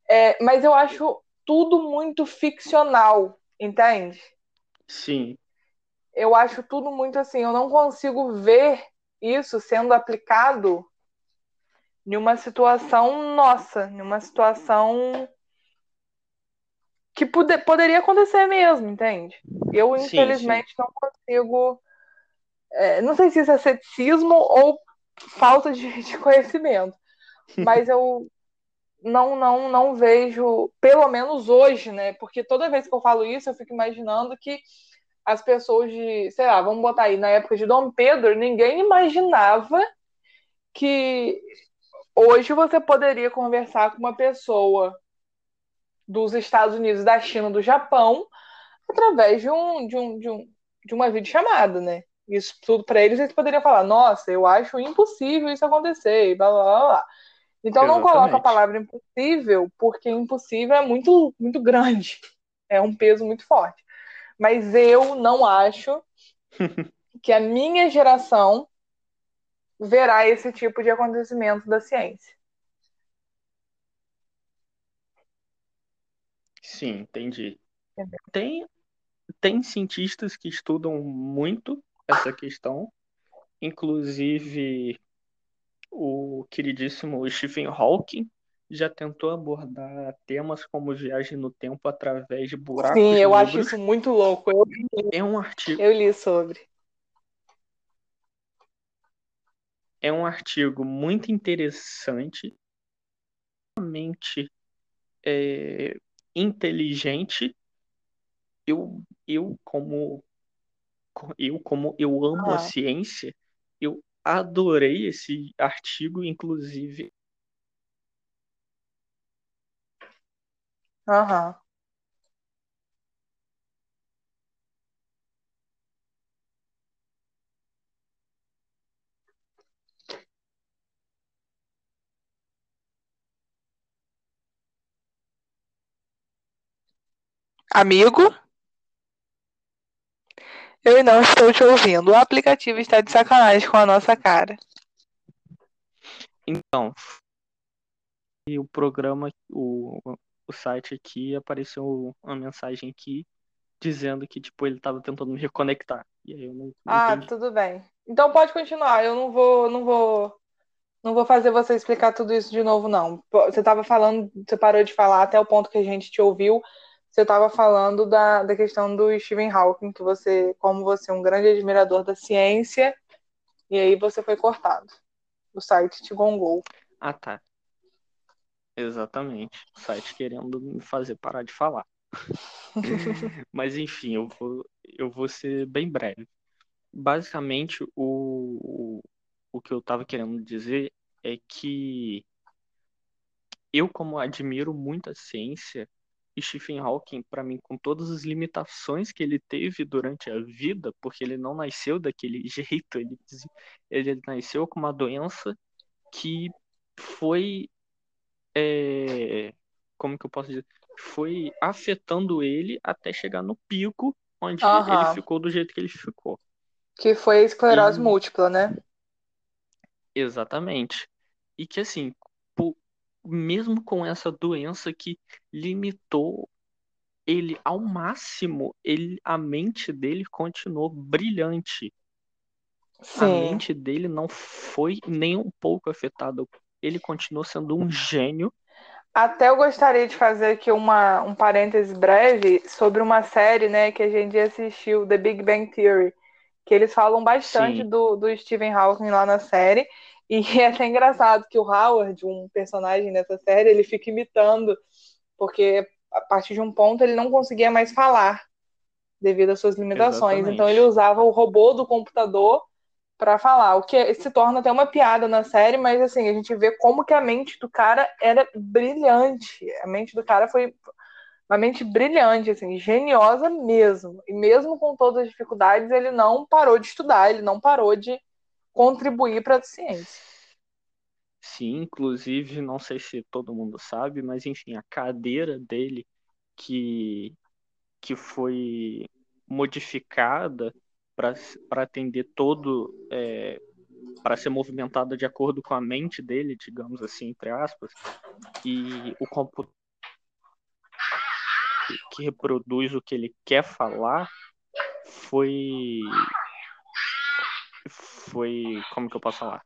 É, mas eu acho tudo muito ficcional, entende? Sim, eu acho tudo muito assim, eu não consigo ver isso sendo aplicado em uma situação nossa, em uma situação que pode, poderia acontecer mesmo, entende? Eu, Sim, infelizmente, não consigo. é, não sei se isso é ceticismo ou falta de, de conhecimento, mas eu não, não, não vejo, pelo menos hoje, né? Porque toda vez que eu falo isso, eu fico imaginando que as pessoas de, sei lá, vamos botar aí, na época de Dom Pedro, ninguém imaginava que hoje você poderia conversar com uma pessoa dos Estados Unidos, da China, do Japão, através de um de um de, um, de uma videochamada, né? Isso tudo para eles eles poderiam falar: "Nossa, eu acho impossível isso acontecer", e blá blá blá. blá. Então Exatamente. não coloca a palavra impossível, porque impossível é muito muito grande. É um peso muito forte. Mas eu não acho que a minha geração verá esse tipo de acontecimento da ciência. Sim, entendi. Tem, tem cientistas que estudam muito essa questão, inclusive o queridíssimo Stephen Hawking já tentou abordar temas como viagem no tempo através de buracos Sim, eu negros. acho isso muito louco. Eu, É um artigo, eu li sobre. é um artigo muito interessante, realmente é, inteligente. Eu, eu como eu como eu amo a Ah. ciência, eu adorei esse artigo, inclusive Aham. Amigo, eu não estou te ouvindo. O aplicativo está de sacanagem com a nossa cara. Então, e o programa, o, o site aqui apareceu uma mensagem aqui dizendo que tipo ele estava tentando me reconectar. E aí eu não, não Ah, entendi. tudo bem. Então pode continuar. Eu não vou, não vou, não vou fazer você explicar tudo isso de novo, não. Você estava falando, você parou de falar até o ponto que a gente te ouviu. Você estava falando da, da questão do Stephen Hawking, que você, como você é um grande admirador da ciência, e aí você foi cortado. O site te gongou. Ah, tá. Exatamente. O site querendo me fazer parar de falar. Mas enfim, eu vou, eu vou ser bem breve. Basicamente, o, o, o que eu estava querendo dizer é que eu, como admiro muito a ciência, Stephen Hawking, para mim, com todas as limitações que ele teve durante a vida, porque ele não nasceu daquele jeito, ele, ele nasceu com uma doença que foi, é, como que eu posso dizer, foi afetando ele até chegar no pico onde ele Aham. ficou do jeito que ele ficou. Que foi a esclerose E- múltipla, né? Exatamente. E que assim, po- mesmo com essa doença que limitou ele ao máximo, ele, a mente dele continuou brilhante. A Sim. mente dele não foi nem um pouco afetada. Ele continuou sendo um gênio. Até eu gostaria de fazer aqui uma, um parêntese breve sobre uma série, né, que a gente assistiu, The Big Bang Theory, que eles falam bastante Sim. do, do Stephen Hawking lá na série, e é até engraçado que o Howard, um personagem dessa série, ele fica imitando, porque a partir de um ponto ele não conseguia mais falar, devido às suas limitações, Exatamente. então ele usava o robô do computador para falar, o que se torna até uma piada na série, mas assim, a gente vê como que a mente do cara era brilhante. A mente do cara foi uma mente brilhante, assim, geniosa mesmo. E mesmo com todas as dificuldades, ele não parou de estudar, ele não parou de contribuir para a ciência. Sim, inclusive, não sei se todo mundo sabe, mas enfim, a cadeira dele que, que foi modificada para atender todo, é, para ser movimentada de acordo com a mente dele, digamos assim, entre aspas, e o computador que reproduz o que ele quer falar foi foi como que eu posso falar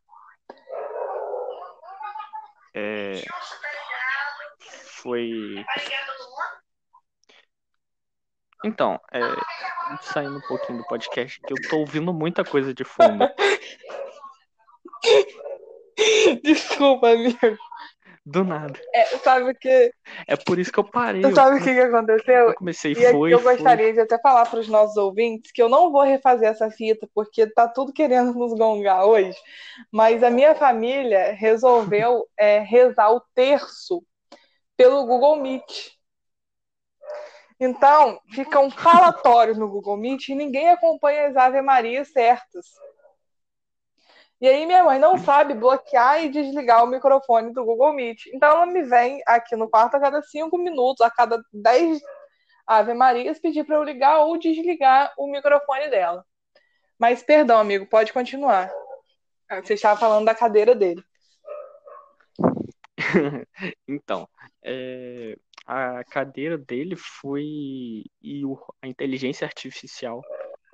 é, foi então é, saindo um pouquinho do podcast que eu tô ouvindo muita coisa de fundo Desculpa, amigo. Do nada. É, sabe o que? É por isso que eu parei. Tu sabe o que, que aconteceu? Eu comecei, E foi, eu foi. gostaria de até falar para os nossos ouvintes que eu não vou refazer essa fita, porque tá tudo querendo nos gongar hoje. Mas a minha família resolveu é, rezar o terço pelo Google Meet. Então, fica um falatório no Google Meet e ninguém acompanha as Ave Marias certas. E aí minha mãe não sabe bloquear e desligar o microfone do Google Meet. Então ela me vem aqui no quarto a cada cinco minutos, a cada dez Ave Marias, pedir para eu ligar ou desligar o microfone dela. Mas perdão, amigo, pode continuar. Você estava falando da cadeira dele. então, é, a cadeira dele foi e o- a inteligência artificial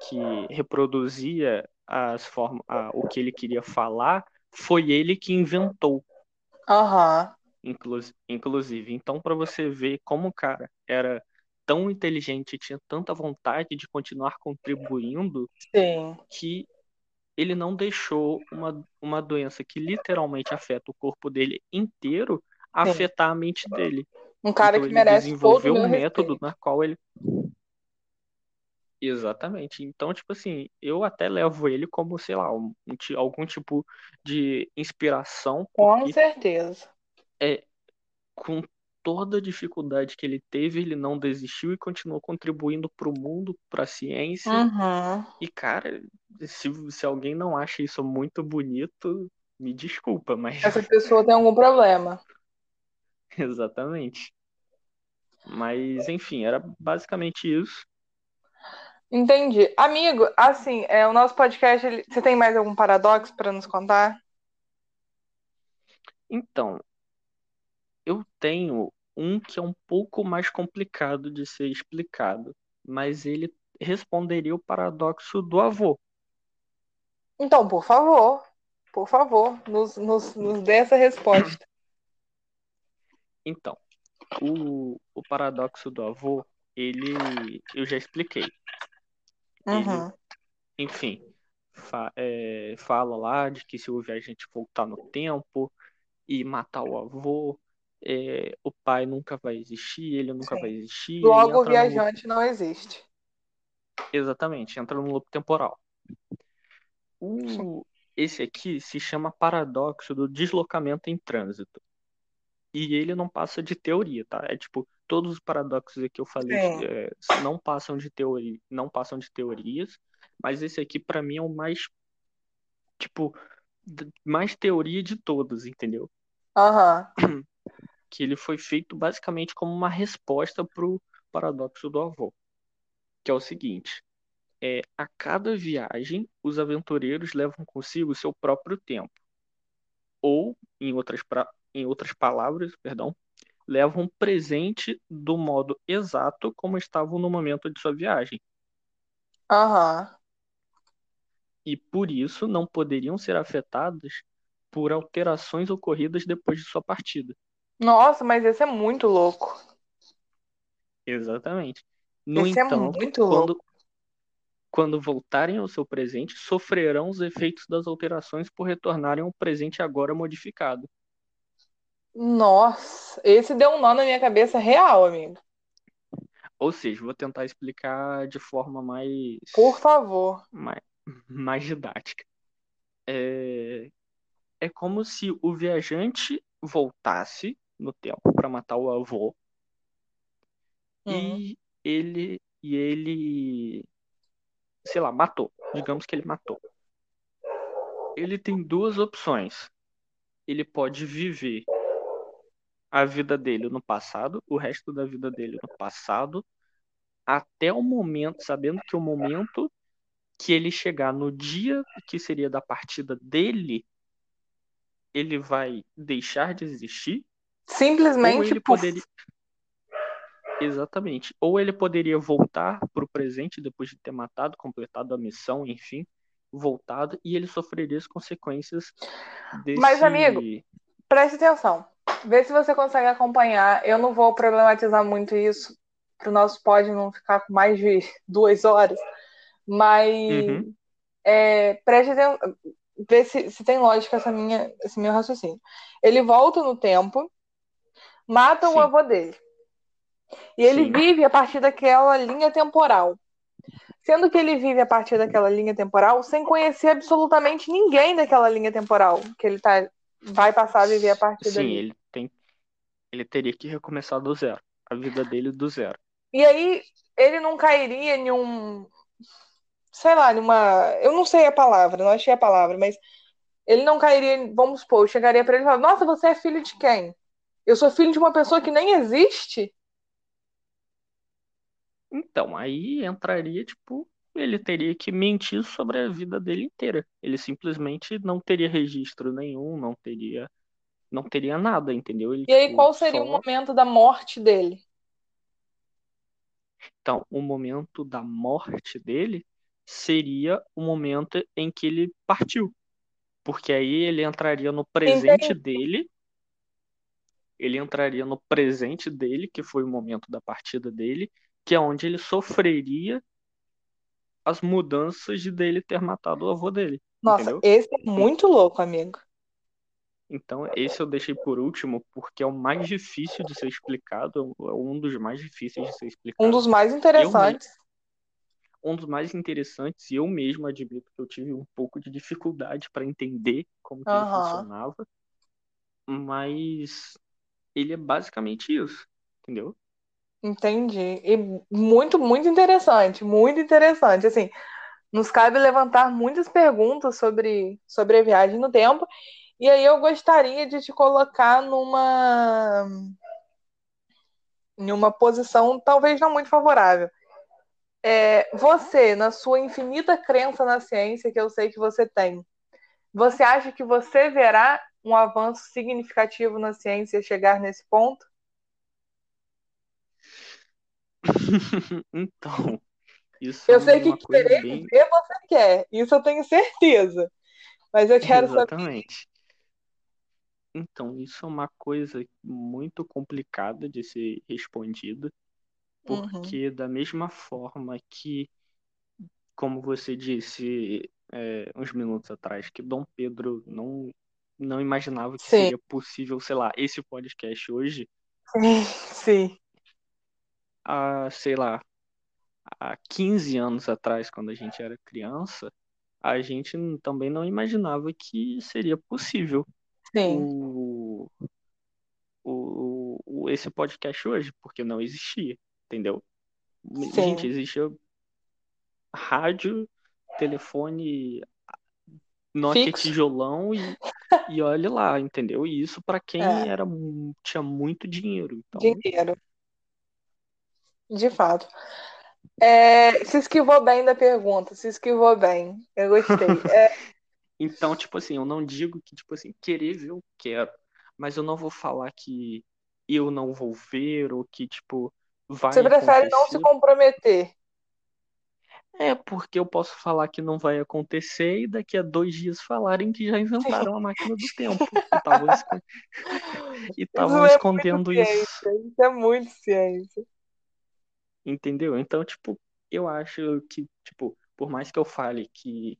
que reproduzia as formas, a- o que ele queria falar, foi ele que inventou, Aham. inclus- inclusive. Então, para você ver como o cara era tão inteligente e tinha tanta vontade de continuar contribuindo, Sim. que ele não deixou uma, uma doença que literalmente afeta o corpo dele inteiro afetar a mente dele. Um cara Então que merece todo desenvolveu o meu um método respeito. na qual ele. Exatamente. Então, tipo assim, eu até levo ele como, sei lá, um- um algum tipo de inspiração, Com certeza. com toda a dificuldade que ele teve, ele não desistiu e continuou contribuindo para o mundo, para a ciência. Uhum. E, cara, se, se alguém não acha isso muito bonito, me desculpa, mas Essa pessoa tem algum problema. exatamente. Mas, enfim, era basicamente isso. Entendi. Amigo, assim, é, o nosso podcast, ele- você tem mais algum paradoxo para nos contar? Então, eu tenho um que é um pouco mais complicado de ser explicado, mas ele responderia o paradoxo do avô. Então, por favor, por favor, nos, nos, nos dê essa resposta. Então, o, o paradoxo do avô, ele eu já expliquei. Uhum. Enfim, fa- é, fala lá de que se o viajante voltar no tempo e matar o avô, é, o pai nunca vai existir, ele nunca Sim. vai existir, Logo, o no loop- viajante não existe. Exatamente, entra no loop temporal. O, esse aqui se chama paradoxo do deslocamento em trânsito. E ele não passa de teoria, tá? É tipo, todos os paradoxos que eu falei Sim. é, não passam de teoria, não passam de teorias, mas esse aqui pra mim é o mais tipo mais teoria de todos, entendeu? Aham. Que ele foi feito basicamente como uma resposta pro paradoxo do avô, que é o seguinte: é, a cada viagem, os aventureiros levam consigo seu próprio tempo. Ou, em outras, pra- em outras palavras, perdão, levam um presente do modo exato como estavam no momento de sua viagem. Aham. E por isso não poderiam ser afetadas por alterações ocorridas depois de sua partida. Nossa, mas esse é muito louco. Exatamente. No Esse é entanto, muito quando, quando voltarem ao seu presente, sofrerão os efeitos das alterações por retornarem ao presente agora modificado. Nossa, esse deu um nó na minha cabeça real, amigo. Ou seja, vou tentar explicar de forma mais, Por favor. mais, mais didática. É, é como se o viajante voltasse no tempo para matar o avô Uhum. e ele e ele sei lá, matou. Digamos que ele matou. Ele tem duas opções. Ele pode viver a vida dele no passado, o resto da vida dele no passado, até o momento, sabendo que o momento que ele chegar no dia que seria da partida dele, ele vai deixar de existir ou Simplesmente ele poderia. Exatamente. Ou ele poderia voltar pro presente depois de ter matado, completado a missão, enfim, voltado, e ele sofreria as consequências desse. Mas, amigo, Preste atenção. Vê se você consegue acompanhar. Eu não vou problematizar muito isso para o nosso pod não ficar com mais de duas horas. Mas Uhum. é, preste atenção. Vê se, se tem lógica essa minha, esse meu raciocínio. Ele volta no tempo matam Sim. o avô dele. E ele Sim. vive a partir daquela linha temporal. Sendo que ele vive a partir daquela linha temporal sem conhecer absolutamente ninguém daquela linha temporal que ele tá, vai passar a viver a partir Sim, dali. ele. Ele teria que recomeçar do zero. A vida dele do zero. E aí ele não cairia em um. Sei lá, numa. Eu não sei a palavra, não achei a palavra, mas ele não cairia. Vamos supor, eu chegaria pra ele e falaria: Nossa, você é filho de quem? Eu sou filho de uma pessoa que nem existe? Então, aí entraria, tipo, ele teria que mentir sobre a vida dele inteira. Ele simplesmente não teria registro nenhum, não teria, não teria nada, entendeu? Ele, E aí, tipo, qual seria o só- momento da morte dele? Então, o momento da morte dele seria o momento em que ele partiu. Porque aí ele entraria no presente dele. Ele entraria no presente dele, que foi o momento da partida dele, que é onde ele sofreria as mudanças de dele ter matado o avô dele. Nossa, Entendeu? esse é muito louco, amigo. Então, esse eu deixei por último, porque é o mais difícil de ser explicado, é um dos mais difíceis de ser explicado. Um dos mais interessantes. um dos mais interessantes, e eu mesmo admito que eu tive um pouco de dificuldade para entender como que ele funcionava, mas ele é basicamente isso, entendeu? Entendi. E muito, muito interessante, muito interessante. Assim, nos cabe levantar muitas perguntas sobre, sobre a viagem no tempo. E aí eu gostaria de te colocar numa em uma posição talvez não muito favorável. É, você, na sua infinita crença na ciência que eu sei que você tem, você acha que você verá um avanço significativo na ciência chegar nesse ponto? Então, isso Eu é sei que uma coisa querer bem. viver você quer, isso eu tenho certeza. Mas eu quero saber. Exatamente. Então, isso é uma coisa muito complicada de ser respondida, Uhum. porque da mesma forma que, como você disse é, uns minutos atrás, que Dom Pedro não, não imaginava que Sim. seria possível, sei lá, esse podcast hoje, Sim, sim. há, sei lá, há 15 anos atrás, quando a gente era criança, a gente também não imaginava que seria possível Sim. o, o, o- esse podcast hoje, porque não existia, entendeu? Sim. Gente, existia rádio, telefone, Nokia Fixo. tijolão e, e olha lá, entendeu? E isso para quem É. era tinha muito dinheiro. Então, Dinheiro. De fato. É, se esquivou bem da pergunta, se esquivou bem. Eu gostei. É, então, tipo assim, eu não digo que, tipo assim, querer ver eu quero, mas eu não vou falar que eu não vou ver ou que, tipo, vai você prefere não se acontecer. comprometer. É porque eu posso falar que não vai acontecer e daqui a dois dias falarem que já inventaram a máquina do tempo e estavam Isso é escondendo muito isso, Isso é muito ciência. entendeu? Então, tipo, eu acho que, tipo, por mais que eu fale que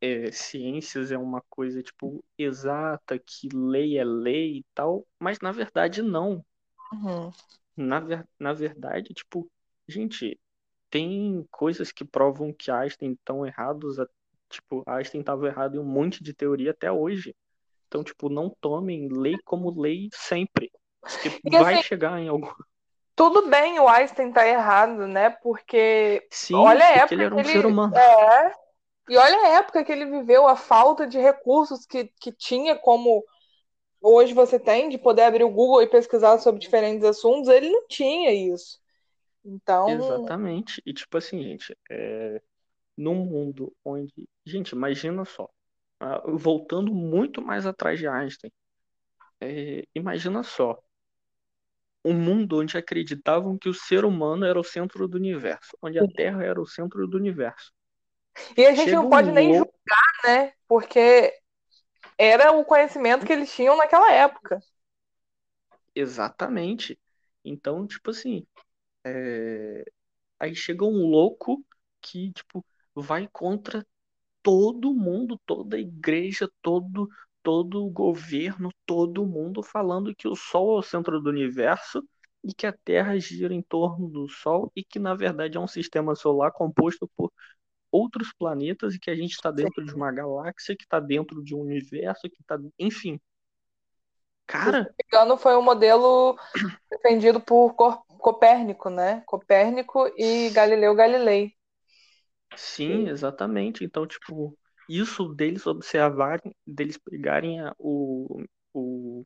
é, ciências é uma coisa, tipo, exata, que lei é lei e tal, mas na verdade não. Uhum. Na, ver- na verdade, tipo, gente, tem coisas que provam que Einstein estão errados, a- tipo, Einstein estava errado em um monte de teoria até hoje. Então, tipo, não tomem lei como lei sempre, porque vai assim, chegar em algum. tudo bem o Einstein tá errado, né? Porque Sim, olha a porque época ele era um ser ele. humano. É. E olha a época que ele viveu, a falta de recursos que, que tinha como hoje você tem, de poder abrir o Google e pesquisar sobre diferentes assuntos, ele não tinha isso. Então, Exatamente. E tipo assim, gente, é, num mundo onde. Gente, imagina só. ah, voltando muito mais atrás de Einstein. é, imagina só. Um mundo onde acreditavam que o ser humano era o centro do universo, onde a Terra era o centro do universo. E a gente não pode nem julgar, né? Porque era o conhecimento que eles tinham naquela época. Exatamente. Então, tipo assim, é, aí chega um louco que, tipo, vai contra todo mundo, toda a igreja, todo, todo o governo, todo mundo falando que o Sol é o centro do universo e que a Terra gira em torno do Sol e que na verdade é um sistema solar composto por outros planetas e que a gente está dentro Sim. de uma galáxia que está dentro de um universo que está, enfim. Cara, se não me engano, foi um modelo defendido por Copérnico, né? Copérnico e Galileu Galilei. Sim, exatamente. Então, tipo, isso deles observarem, deles pegarem a, o, o,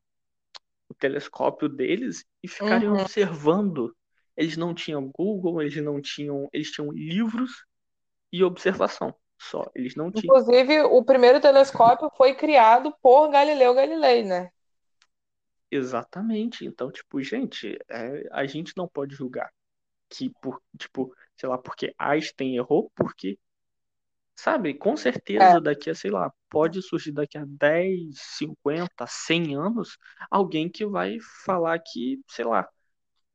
o, telescópio deles e ficarem uhum. observando. Eles não tinham Google, eles não tinham. Eles tinham livros e observação. Só. Eles não tinham. Inclusive, o primeiro telescópio foi criado por Galileu Galilei, né? Exatamente. Então, tipo, gente, é, a gente não pode julgar que por, tipo, sei lá, porque Einstein errou, porque sabe, com certeza é. daqui a, sei lá, pode surgir daqui a 10, 50, 100 anos alguém que vai falar que, sei lá,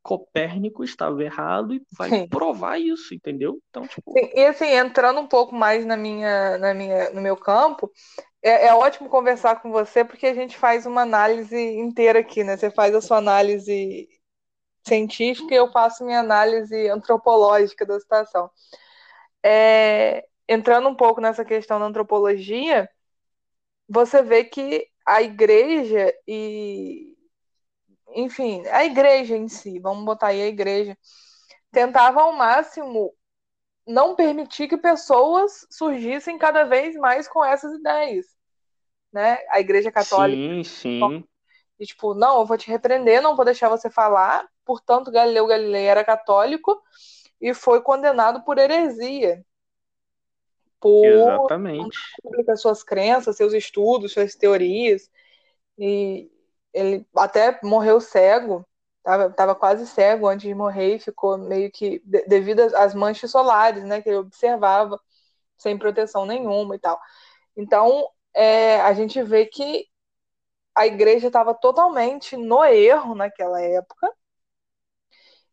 Copérnico estava errado e vai Sim. provar isso, entendeu? Então, tipo... Sim, e assim, entrando um pouco mais na minha, na minha, no meu campo, é, é, ótimo conversar com você porque a gente faz uma análise inteira aqui, né? Você faz a sua análise científica e eu faço minha análise antropológica da situação. É, entrando um pouco nessa questão da antropologia, você vê que a igreja e enfim, a igreja em si, vamos botar aí a igreja, tentava ao máximo não permitir que pessoas surgissem cada vez mais com essas ideias né? A Igreja Católica. Sim, sim. E, tipo, não, eu vou te repreender, não vou deixar você falar. Portanto, Galileu Galilei era católico e foi condenado por heresia. Por Exatamente. publicar suas crenças, seus estudos, suas teorias. E ele até morreu cego, tava, tava quase cego antes de morrer e ficou meio que devido às manchas solares, né, que ele observava sem proteção nenhuma e tal. Então, é, a gente vê que a igreja estava totalmente no erro naquela época.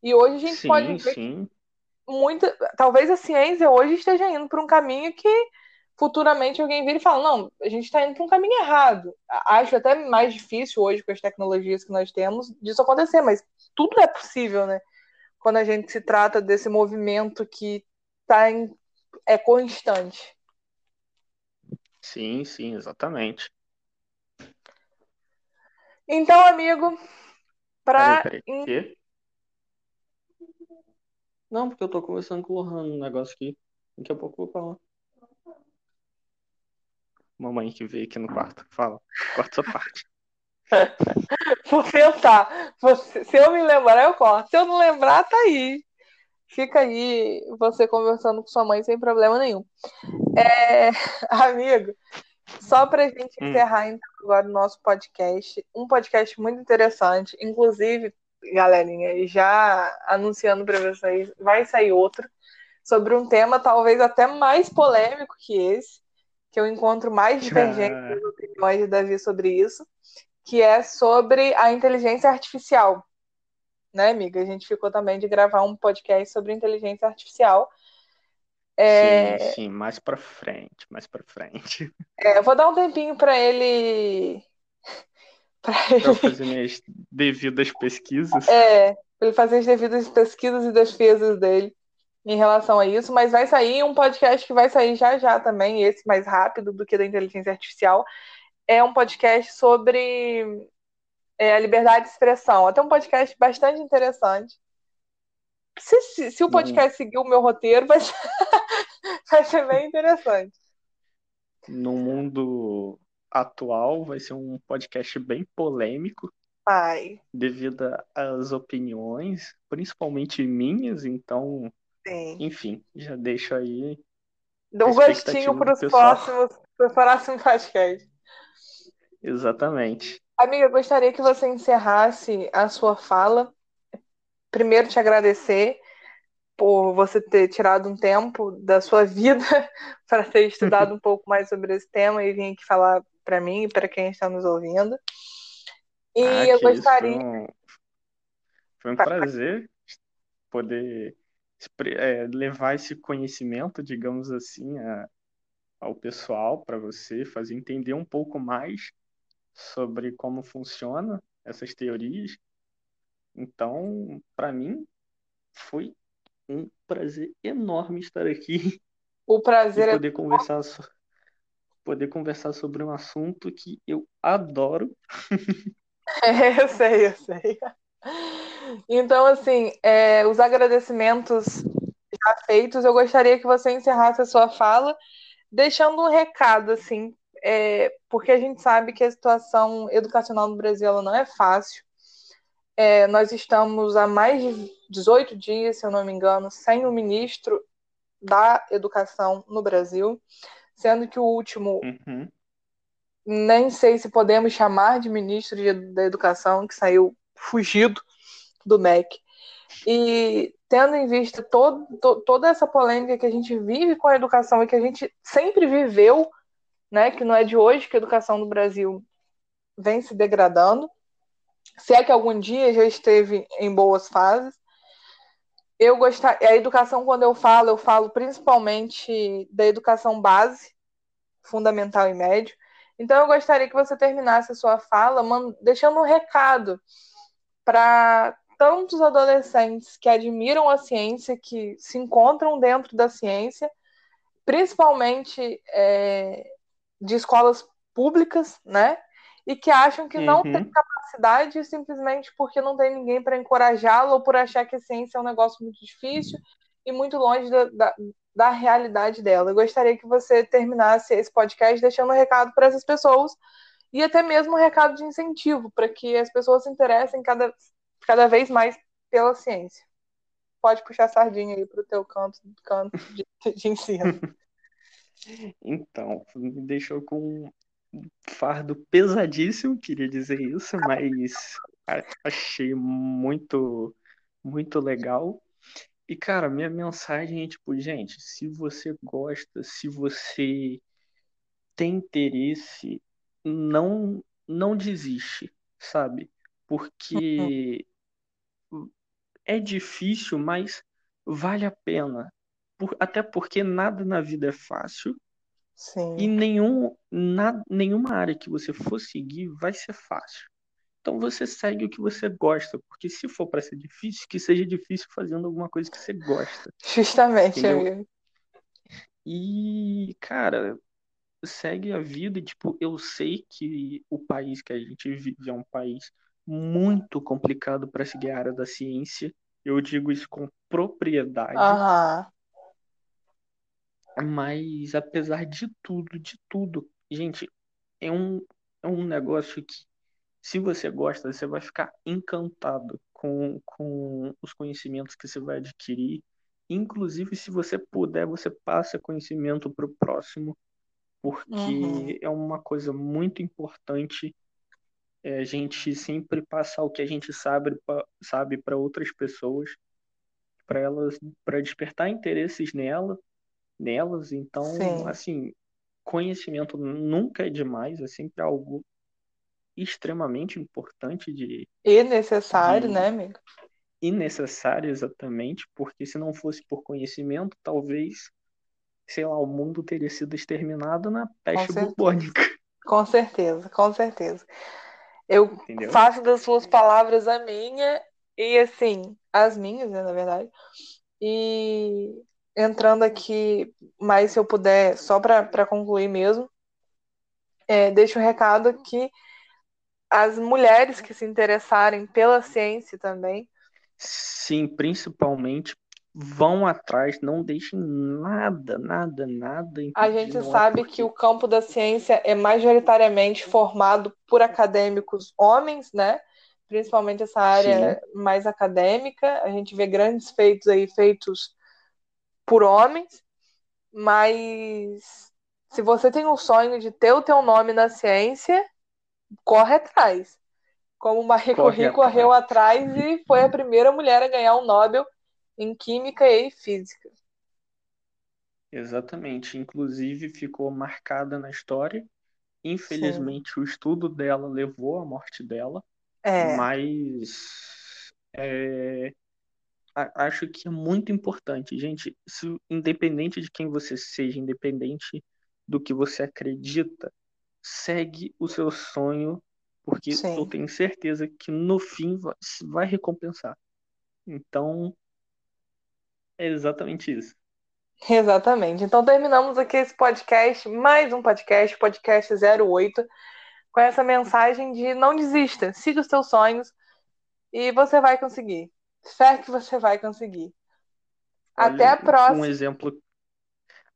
E hoje a gente sim, pode ver sim. muita. Talvez a ciência hoje esteja indo por um caminho que futuramente alguém vira e fala: não, a gente está indo por um caminho errado. Acho até mais difícil hoje com as tecnologias que nós temos disso acontecer, mas tudo é possível, né? Quando a gente se trata desse movimento que tá em, é constante. Sim, sim, exatamente. Então, amigo, para. Não, porque eu tô conversando com o Lohan um negócio aqui. Daqui a pouco eu vou falar. Mamãe que veio aqui no quarto. Fala. Corta essa parte. vou tentar. Se eu me lembrar, eu corto. Se eu não lembrar, tá aí. Fica aí você conversando com sua mãe sem problema nenhum. É, amigo, só para a gente hum. encerrar então agora o nosso podcast, um podcast muito interessante, inclusive, galerinha, já anunciando para vocês, vai sair outro sobre um tema talvez até mais polêmico que esse, que eu encontro mais divergentes nas opiniões de Davi sobre isso, que é sobre a inteligência artificial né, amiga? A gente ficou também de gravar um podcast sobre inteligência artificial. É... Sim, sim, mais para frente, mais para frente. É, eu vou dar um tempinho para ele. para ele fazer minhas devidas pesquisas. É, para ele fazer as devidas pesquisas e defesas dele em relação a isso, mas vai sair um podcast que vai sair já já também, esse mais rápido do que da inteligência artificial. É um podcast sobre é, a liberdade de expressão. Até um podcast bastante interessante. Se, se, se o podcast seguir o meu roteiro, vai ser, vai ser bem interessante. No mundo atual, vai ser um podcast bem polêmico. Ai. Devido às opiniões, principalmente minhas, então. Sim. Enfim, já deixo aí. Dá um gostinho para os próximos, para o próximo podcast. Exatamente. Amiga, eu gostaria que você encerrasse a sua fala. Primeiro, te agradecer por você ter tirado um tempo da sua vida para ter estudado um pouco mais sobre esse tema e vir aqui falar para mim e para quem está nos ouvindo. E ah, eu gostaria. Foi um, foi um prazer poder é, levar esse conhecimento, digamos assim, a, ao pessoal, para você, fazer entender um pouco mais sobre como funciona essas teorias. Então, para mim, foi um prazer enorme estar aqui o prazer e poder é... conversar poder conversar sobre um assunto que eu adoro. É, eu sei, eu sei. Então, assim, é, os agradecimentos já feitos, eu gostaria que você encerrasse a sua fala deixando um recado, assim, é, porque a gente sabe que a situação educacional no Brasil não é fácil. É, nós estamos há mais de 18 dias, se eu não me engano, sem o ministro da Educação no Brasil, sendo que o último, uhum. nem sei se podemos chamar de ministro da Educação, que saiu fugido do MEC. E tendo em vista todo, to, toda essa polêmica que a gente vive com a educação e que a gente sempre viveu, né, que não é de hoje que a educação no Brasil vem se degradando, se é que algum dia já esteve em boas fases. Eu gostar, a educação quando eu falo, eu falo principalmente da educação base, fundamental e médio. Então eu gostaria que você terminasse a sua fala deixando um recado para tantos adolescentes que admiram a ciência, que se encontram dentro da ciência, principalmente é, de escolas públicas, né? E que acham que não uhum. tem capacidade simplesmente porque não tem ninguém para encorajá-lo ou por achar que a ciência é um negócio muito difícil e muito longe da, da, da realidade dela. Eu gostaria que você terminasse esse podcast deixando um recado para essas pessoas e até mesmo um recado de incentivo para que as pessoas se interessem cada, cada vez mais pela ciência. Pode puxar a sardinha aí para o teu canto, canto de, de ensino. Então, me deixou com um fardo pesadíssimo, queria dizer isso, mas achei muito, muito legal. E, cara, minha mensagem é tipo, gente, se você gosta, se você tem interesse, não, não desiste, sabe? Porque é difícil, mas vale a pena. Por, até porque nada na vida é fácil. Sim. E nenhum, na, nenhuma área que você for seguir vai ser fácil. Então você segue o que você gosta, porque se for para ser difícil, que seja difícil fazendo alguma coisa que você gosta. Justamente, entendeu? amigo. E, cara, segue a vida tipo, eu sei que o país que a gente vive é um país muito complicado para seguir a área da ciência. Eu digo isso com propriedade. Mas apesar de tudo, de tudo, gente, é um, é um negócio que, se você gosta, você vai ficar encantado com, com os conhecimentos que você vai adquirir. Inclusive, se você puder, você passa conhecimento para o próximo, porque uhum. é uma coisa muito importante é a gente sempre passar o que a gente sabe sabe para outras pessoas, para elas, para despertar interesses nela, nelas. Então, Sim. assim, conhecimento nunca é demais, é sempre algo extremamente importante de e necessário, de, né, amigo? E necessário exatamente, porque se não fosse por conhecimento, talvez, sei lá, o mundo teria sido exterminado na peste bubônica. Com certeza, com certeza. Eu Entendeu? faço das suas palavras a minha e assim, as minhas, né, na verdade. E entrando aqui, mais se eu puder, só para concluir mesmo, é, deixo um recado que as mulheres que se interessarem pela ciência também. Sim, principalmente vão atrás, não deixem nada, nada, nada. A gente sabe que o campo da ciência é majoritariamente formado por acadêmicos homens, né? Principalmente essa área Sim. mais acadêmica. A gente vê grandes feitos aí feitos por homens, mas se você tem o sonho de ter o teu nome na ciência, corre atrás. Como Marie Curie correu atrás e foi a primeira mulher a ganhar o um Nobel em Química e Física. Exatamente. Inclusive ficou marcada na história. Infelizmente, Sim. o estudo dela levou à morte dela. É. Mas é, acho que é muito importante, gente. Se, independente de quem você seja, independente do que você acredita, segue o seu sonho, porque Sim. eu tenho certeza que no fim vai, vai recompensar. Então, é exatamente isso. Exatamente. Então terminamos aqui esse podcast, mais um podcast, podcast 08, com essa mensagem de não desista, siga os seus sonhos e você vai conseguir. Fé que você vai conseguir. Olha, Até a próxima. Um exemplo,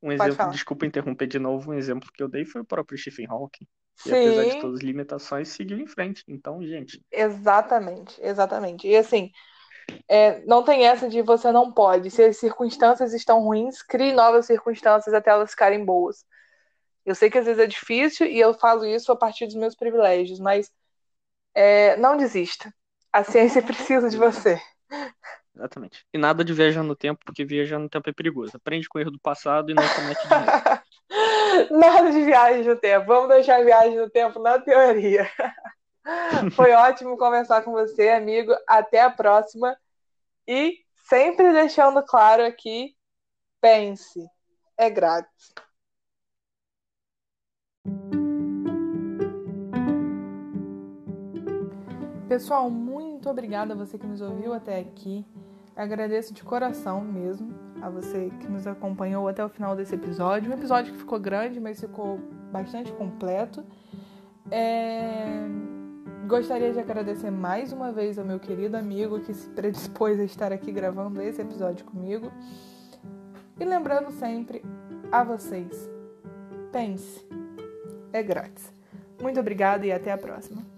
um Pode exemplo, falar. desculpa interromper de novo, um exemplo que eu dei foi o próprio Stephen Hawking. E apesar de Sim, todas as limitações, seguiu em frente. Então, gente, exatamente, exatamente. E assim, é, não tem essa de você não pode. Se as circunstâncias estão ruins, crie novas circunstâncias até elas ficarem boas. Eu sei que às vezes é difícil e eu falo isso a partir dos meus privilégios, mas é, não desista. A ciência precisa de você. exatamente. E nada de viajar no tempo, porque viajar no tempo é perigoso. Aprende com o erro do passado e não comete de novo. Nada de viagem no tempo. Vamos deixar a viagem no tempo na teoria. Foi ótimo conversar com você, amigo. Até a próxima. E sempre deixando claro aqui, pense, é grátis. Pessoal, muito obrigada a você que nos ouviu até aqui. Agradeço de coração mesmo a você que nos acompanhou até o final desse episódio. Um episódio que ficou grande, mas ficou bastante completo. É... Gostaria de agradecer mais uma vez ao meu querido amigo que se predispôs a estar aqui gravando esse episódio comigo. E lembrando sempre a vocês: pense, é grátis. Muito obrigada e até a próxima.